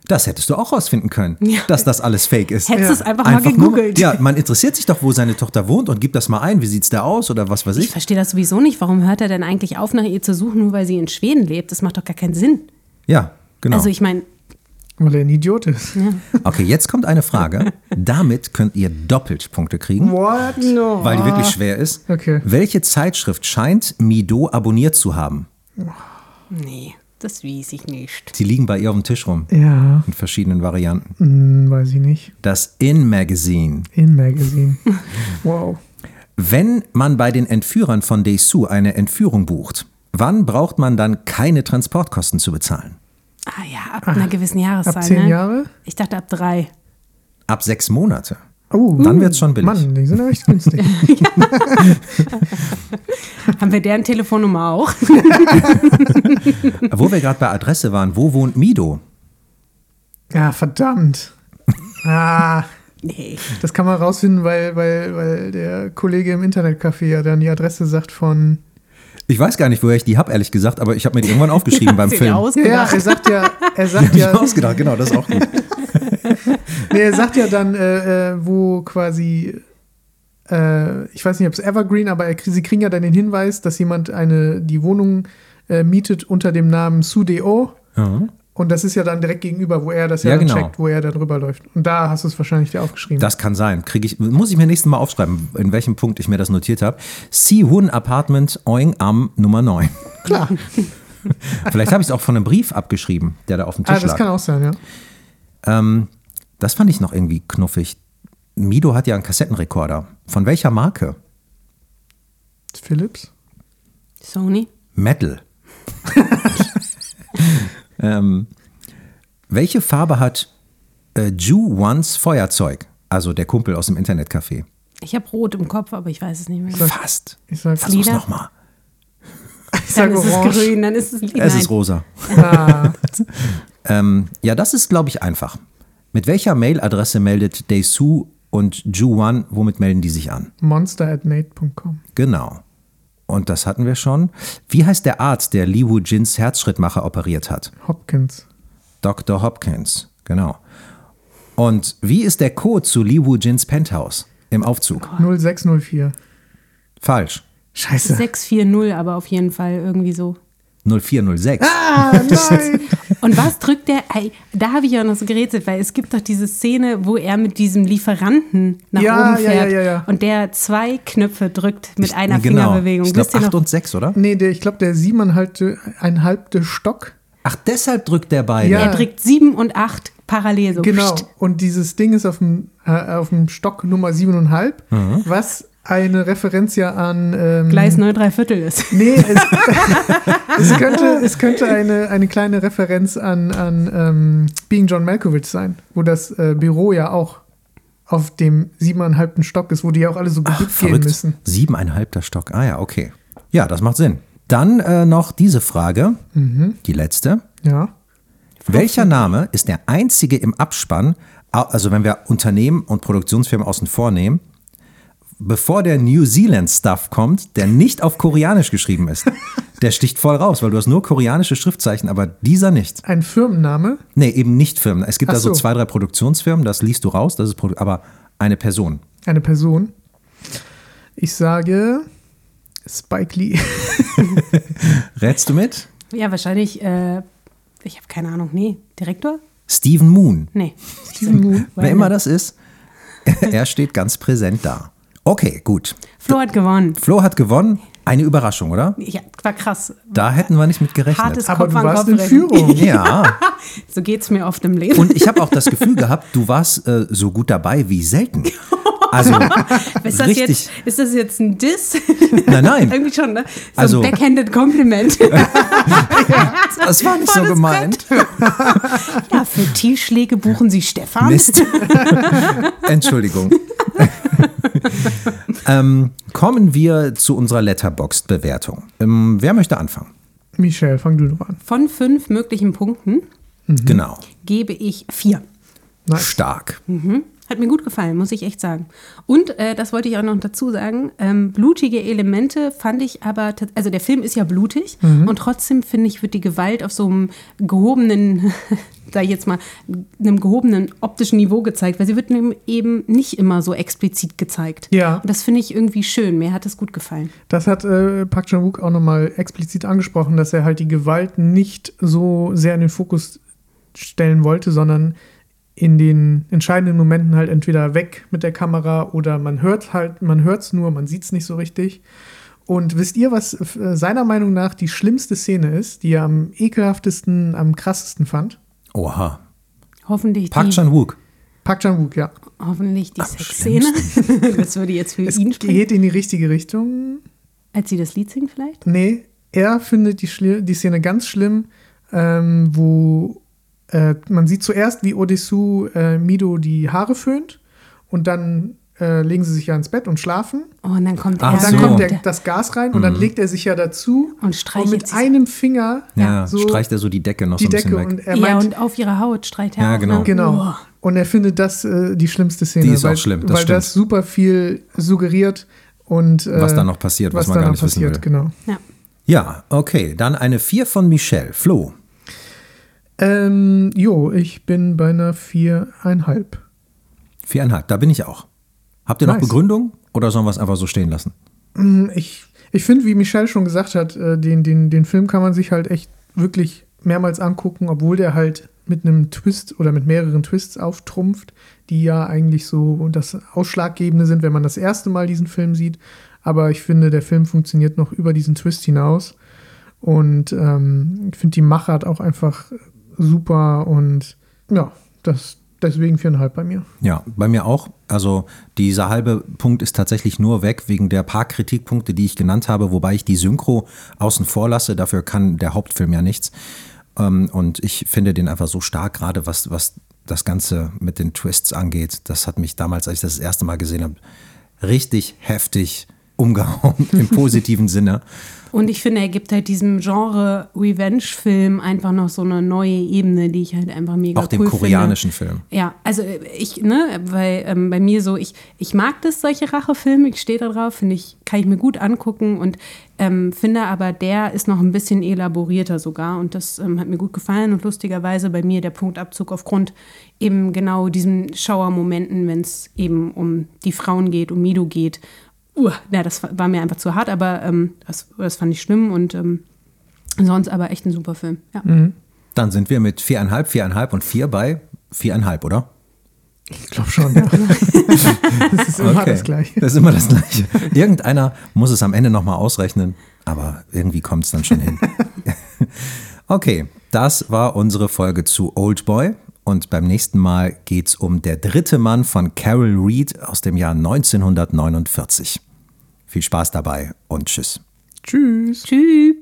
das hättest du auch rausfinden können, Ja. dass das alles fake ist. Hättest du es einfach, mal nur- gegoogelt. ja, man interessiert sich doch, wo seine Tochter wohnt und gibt das mal ein. Wie sieht's da aus oder was weiß Ich ich? verstehe das sowieso nicht. Warum hört er denn eigentlich auf, nach ihr zu suchen, nur weil sie in Schweden lebt? Das macht doch gar keinen Sinn. Ja, genau. Also ich meine, Weil er ein Idiot ist. Okay, jetzt kommt eine Frage. Damit könnt ihr doppelt Punkte kriegen, What? weil die wirklich schwer ist. Okay. Welche Zeitschrift scheint Mido abonniert zu haben? nee, das weiß ich nicht. Sie liegen bei ihr auf dem Tisch rum Ja, in verschiedenen Varianten. hm, weiß ich nicht. Das In Magazine. In Magazine. wow. Wenn man bei den Entführern von Dessous eine Entführung bucht, wann braucht man dann keine Transportkosten zu bezahlen? Ah ja, ab einer gewissen Jahreszahl. Ab zehn ne? Jahre? Ich dachte ab drei. Ab sechs Monate. Oh, Dann wird's schon billig. Mann, die sind aber echt günstig. Haben wir deren Telefonnummer auch? Wo wir gerade bei Adresse waren, wo wohnt Mido? ja, verdammt. Ah, nee. das kann man rausfinden, weil, weil, weil der Kollege im Internetcafé ja dann die Adresse sagt von. Ich weiß gar nicht, woher ich die habe, ehrlich gesagt, aber ich habe mir die irgendwann aufgeschrieben beim Film. Ja, ausgedacht? er sagt ja, er sagt ja, ausgedacht, genau, das ist auch gut. nee, er sagt ja dann, äh, äh, wo quasi, äh, ich weiß nicht, ob es Evergreen, aber er, sie kriegen ja dann den Hinweis, dass jemand eine, die Wohnung äh, mietet unter dem Namen Sudeo. Und das ist ja dann direkt gegenüber, wo er das ja, Ja, genau. checkt, wo er da drüber läuft. Und da hast du es wahrscheinlich dir aufgeschrieben. Das kann sein. Krieg ich, muss ich mir nächstes Mal aufschreiben, in welchem Punkt ich mir das notiert habe. Si Hun Apartment Oing Am Nummer 9. Klar. Vielleicht habe ich es auch von einem Brief abgeschrieben, der da auf dem Tisch Ah, das lag. kann auch sein, ja. Ähm, das fand ich noch irgendwie knuffig. Mido hat ja einen Kassettenrekorder. Von welcher Marke? Philips? Sony? Metal. ähm, welche Farbe hat äh, Ju Ones Feuerzeug? Also der Kumpel aus dem Internetcafé. Ich habe rot im Kopf, aber ich weiß es nicht mehr. Fast. Ich sag, Versuch's Lila? nochmal. ich sag Dann ist es orange. grün, dann ist es Es Nein. ist rosa. Ah, Ähm, ja, das ist, glaube ich, einfach. Mit welcher Mailadresse meldet Deisu und Juwan, womit melden die sich an? monster at mate.com. Genau. Und das hatten wir schon. Wie heißt der Arzt, der Li Wu Jins Herzschrittmacher operiert hat? Hopkins. Dr. Hopkins, genau. Und wie ist der Code zu Li Wu Jins Penthouse im Aufzug? 0604. Falsch. Scheiße. 640, aber auf jeden Fall irgendwie so. 0406. Ah, nein. Und was drückt der? Da habe ich ja noch so gerätselt, weil es gibt doch diese Szene, wo er mit diesem Lieferanten nach Ja, oben ja, fährt ja, ja, ja. und der zwei Knöpfe drückt mit Ich- einer genau. Fingerbewegung. Ich glaube Wisst ihr 8 noch? und 6, oder? nee, der, ich glaube, der siebeneinhalbte ein halbte Stock. Ach, deshalb drückt der beide. Ja. Er drückt sieben und acht parallel so. Genau. Und dieses Ding ist auf dem, äh, auf dem Stock Nummer siebeneinhalb, Mhm. was eine Referenz ja an. Ähm, Gleis 9 3 Viertel ist. Nee, es, es könnte, es könnte eine, eine kleine Referenz an, an ähm, Being John Malkovich sein, wo das äh, Büro ja auch auf dem siebeneinhalbten Stock ist, wo die ja auch alle so gebückt gehen müssen. Siebeneinhalbter Stock. Ah ja, okay. Ja, das macht Sinn. Dann äh, noch diese Frage, Mhm. die letzte. Ja. Welcher Name ist der einzige im Abspann, also wenn wir Unternehmen und Produktionsfirmen außen vor nehmen, bevor der New Zealand Stuff kommt, der nicht auf Koreanisch geschrieben ist? Der sticht voll raus, weil du hast nur koreanische Schriftzeichen, aber dieser nicht. Ein Firmenname. Nee, eben nicht Firmen. Es gibt Ach da so so. zwei, drei Produktionsfirmen, das liest du raus, das ist Produ aber eine Person. Eine Person. Ich sage Spike Lee. Rätst du mit? Ja, wahrscheinlich, äh, ich habe keine Ahnung. Nee, Direktor? Stephen Moon. Nee. Steven Moon. Wer immer das ist, er steht ganz präsent da. Okay, gut. Flo hat gewonnen. Flo hat gewonnen. Eine Überraschung, oder? Ja, war krass. Da hätten wir nicht mit gerechnet. Hartes Aber Kopf du warst Kopf in. Führung. Ja, So geht's mir oft im Leben. und ich habe auch das Gefühl gehabt, du warst äh, so gut dabei wie selten. Also, ist, das richtig. jetzt, ist das jetzt ein Diss? Nein, nein. Irgendwie schon, ne? So Also- ein backhanded Kompliment. Das war nicht so Volles gemeint. ja, für Tiefschläge buchen Sie Stefan. Mist. Entschuldigung. ähm, kommen wir zu unserer Letterboxd-Bewertung. Ähm, wer möchte anfangen? Michelle, fang du doch an. Von fünf möglichen Punkten Genau. gebe ich vier. Nice. Stark. Hat mir gut gefallen, muss ich echt sagen. Und äh, das wollte ich auch noch dazu sagen, ähm, blutige Elemente fand ich aber, also der Film ist ja blutig und trotzdem finde ich, wird die Gewalt auf so einem gehobenen, sag ich jetzt mal, einem gehobenen optischen Niveau gezeigt, weil sie wird eben nicht immer so explizit gezeigt. Ja. Und das finde ich irgendwie schön, mir hat das gut gefallen. Das hat äh, Park Chan-wook auch nochmal explizit angesprochen, dass er halt die Gewalt nicht so sehr in den Fokus stellen wollte, sondern in den entscheidenden Momenten halt entweder weg mit der Kamera oder man hört halt, man hört es nur, man sieht es nicht so richtig. Und wisst ihr, was äh, seiner Meinung nach die schlimmste Szene ist, die er am ekelhaftesten, am krassesten fand? Oha. Hoffentlich Park die, Chan-wook. Park Chan-wook, ja. hoffentlich die Sexszene. das würde jetzt für Es ihn sprechen. geht in die richtige Richtung. Als sie das Lied singt vielleicht? Nee, er findet die, Schli- die Szene ganz schlimm, ähm, wo äh, man sieht zuerst, wie Odessu äh, Mido die Haare föhnt und dann äh, legen sie sich ja ins Bett und schlafen. Oh, und dann kommt Ach er Und dann so. kommt der, das Gas rein und dann legt er sich ja dazu Und streichelt mit sie- einem Finger Ja, so streicht er so die Decke noch die so ein bisschen Decke weg. und er ja, meint, und auf ihrer Haut streicht er Ja, auch, genau. Ne? Genau. Und er findet das äh, die schlimmste Szene. Die ist auch weil, schlimm, das weil das stimmt. super viel suggeriert und äh, Was da noch passiert, was man da gar nicht wissen passiert, will. Genau. Ja. Ja, okay. Dann eine 4 von Michelle. Flo. Ähm, jo, ich bin bei einer viereinhalb. Viereinhalb. Da bin ich auch. Habt ihr noch Nice. Begründung oder sollen wir es einfach so stehen lassen? Hm, Ich, Ich finde, wie Michelle schon gesagt hat, äh, den, den, den Film kann man sich halt echt wirklich mehrmals angucken, obwohl der halt mit einem Twist oder mit mehreren Twists auftrumpft, die ja eigentlich so das Ausschlaggebende sind, wenn man das erste Mal diesen Film sieht. Aber ich finde, der Film funktioniert noch über diesen Twist hinaus. Und ähm, ich finde die Machart auch einfach super und ja, das, deswegen viereinhalb bei mir. Ja, bei mir auch. Also dieser halbe Punkt ist tatsächlich nur weg wegen der paar Kritikpunkte, die ich genannt habe, wobei ich die Synchro außen vor lasse. Dafür kann der Hauptfilm ja nichts. Ähm, und ich finde den einfach so stark, gerade was, was das Ganze mit den Twists angeht. Das hat mich damals, als ich das, das erste Mal gesehen habe, richtig heftig umgehauen im positiven Sinne. Und ich finde, er gibt halt diesem Genre Revenge-Film einfach noch so eine neue Ebene, die ich halt einfach mega Auch dem cool koreanischen finde. Film. Ja, also ich, ne, weil ähm, bei mir so, ich, ich mag das, solche Rachefilme, ich stehe da drauf, finde ich, kann ich mir gut angucken und ähm, finde aber, der ist noch ein bisschen elaborierter sogar und das ähm, hat mir gut gefallen und lustigerweise bei mir der Punktabzug aufgrund eben genau diesen Schauermomenten, wenn es eben um die Frauen geht, um Mido geht uh, ja, das war mir einfach zu hart, aber ähm, das, das fand ich schlimm und ähm, sonst aber echt ein super Film. Ja. Mhm. Dann sind wir mit viereinhalb, viereinhalb und vier bei viereinhalb, oder? Ich glaube schon, ja. das ist immer Okay. das Gleiche. Das ist immer das Gleiche. Irgendeiner muss es am Ende nochmal ausrechnen, aber irgendwie kommt es dann schon hin. okay, das war unsere Folge zu Old Boy. Und beim nächsten Mal geht es um Der dritte Mann von Carol Reed aus dem Jahr 1949. Viel Spaß dabei und tschüss. Tschüss. Tschüss.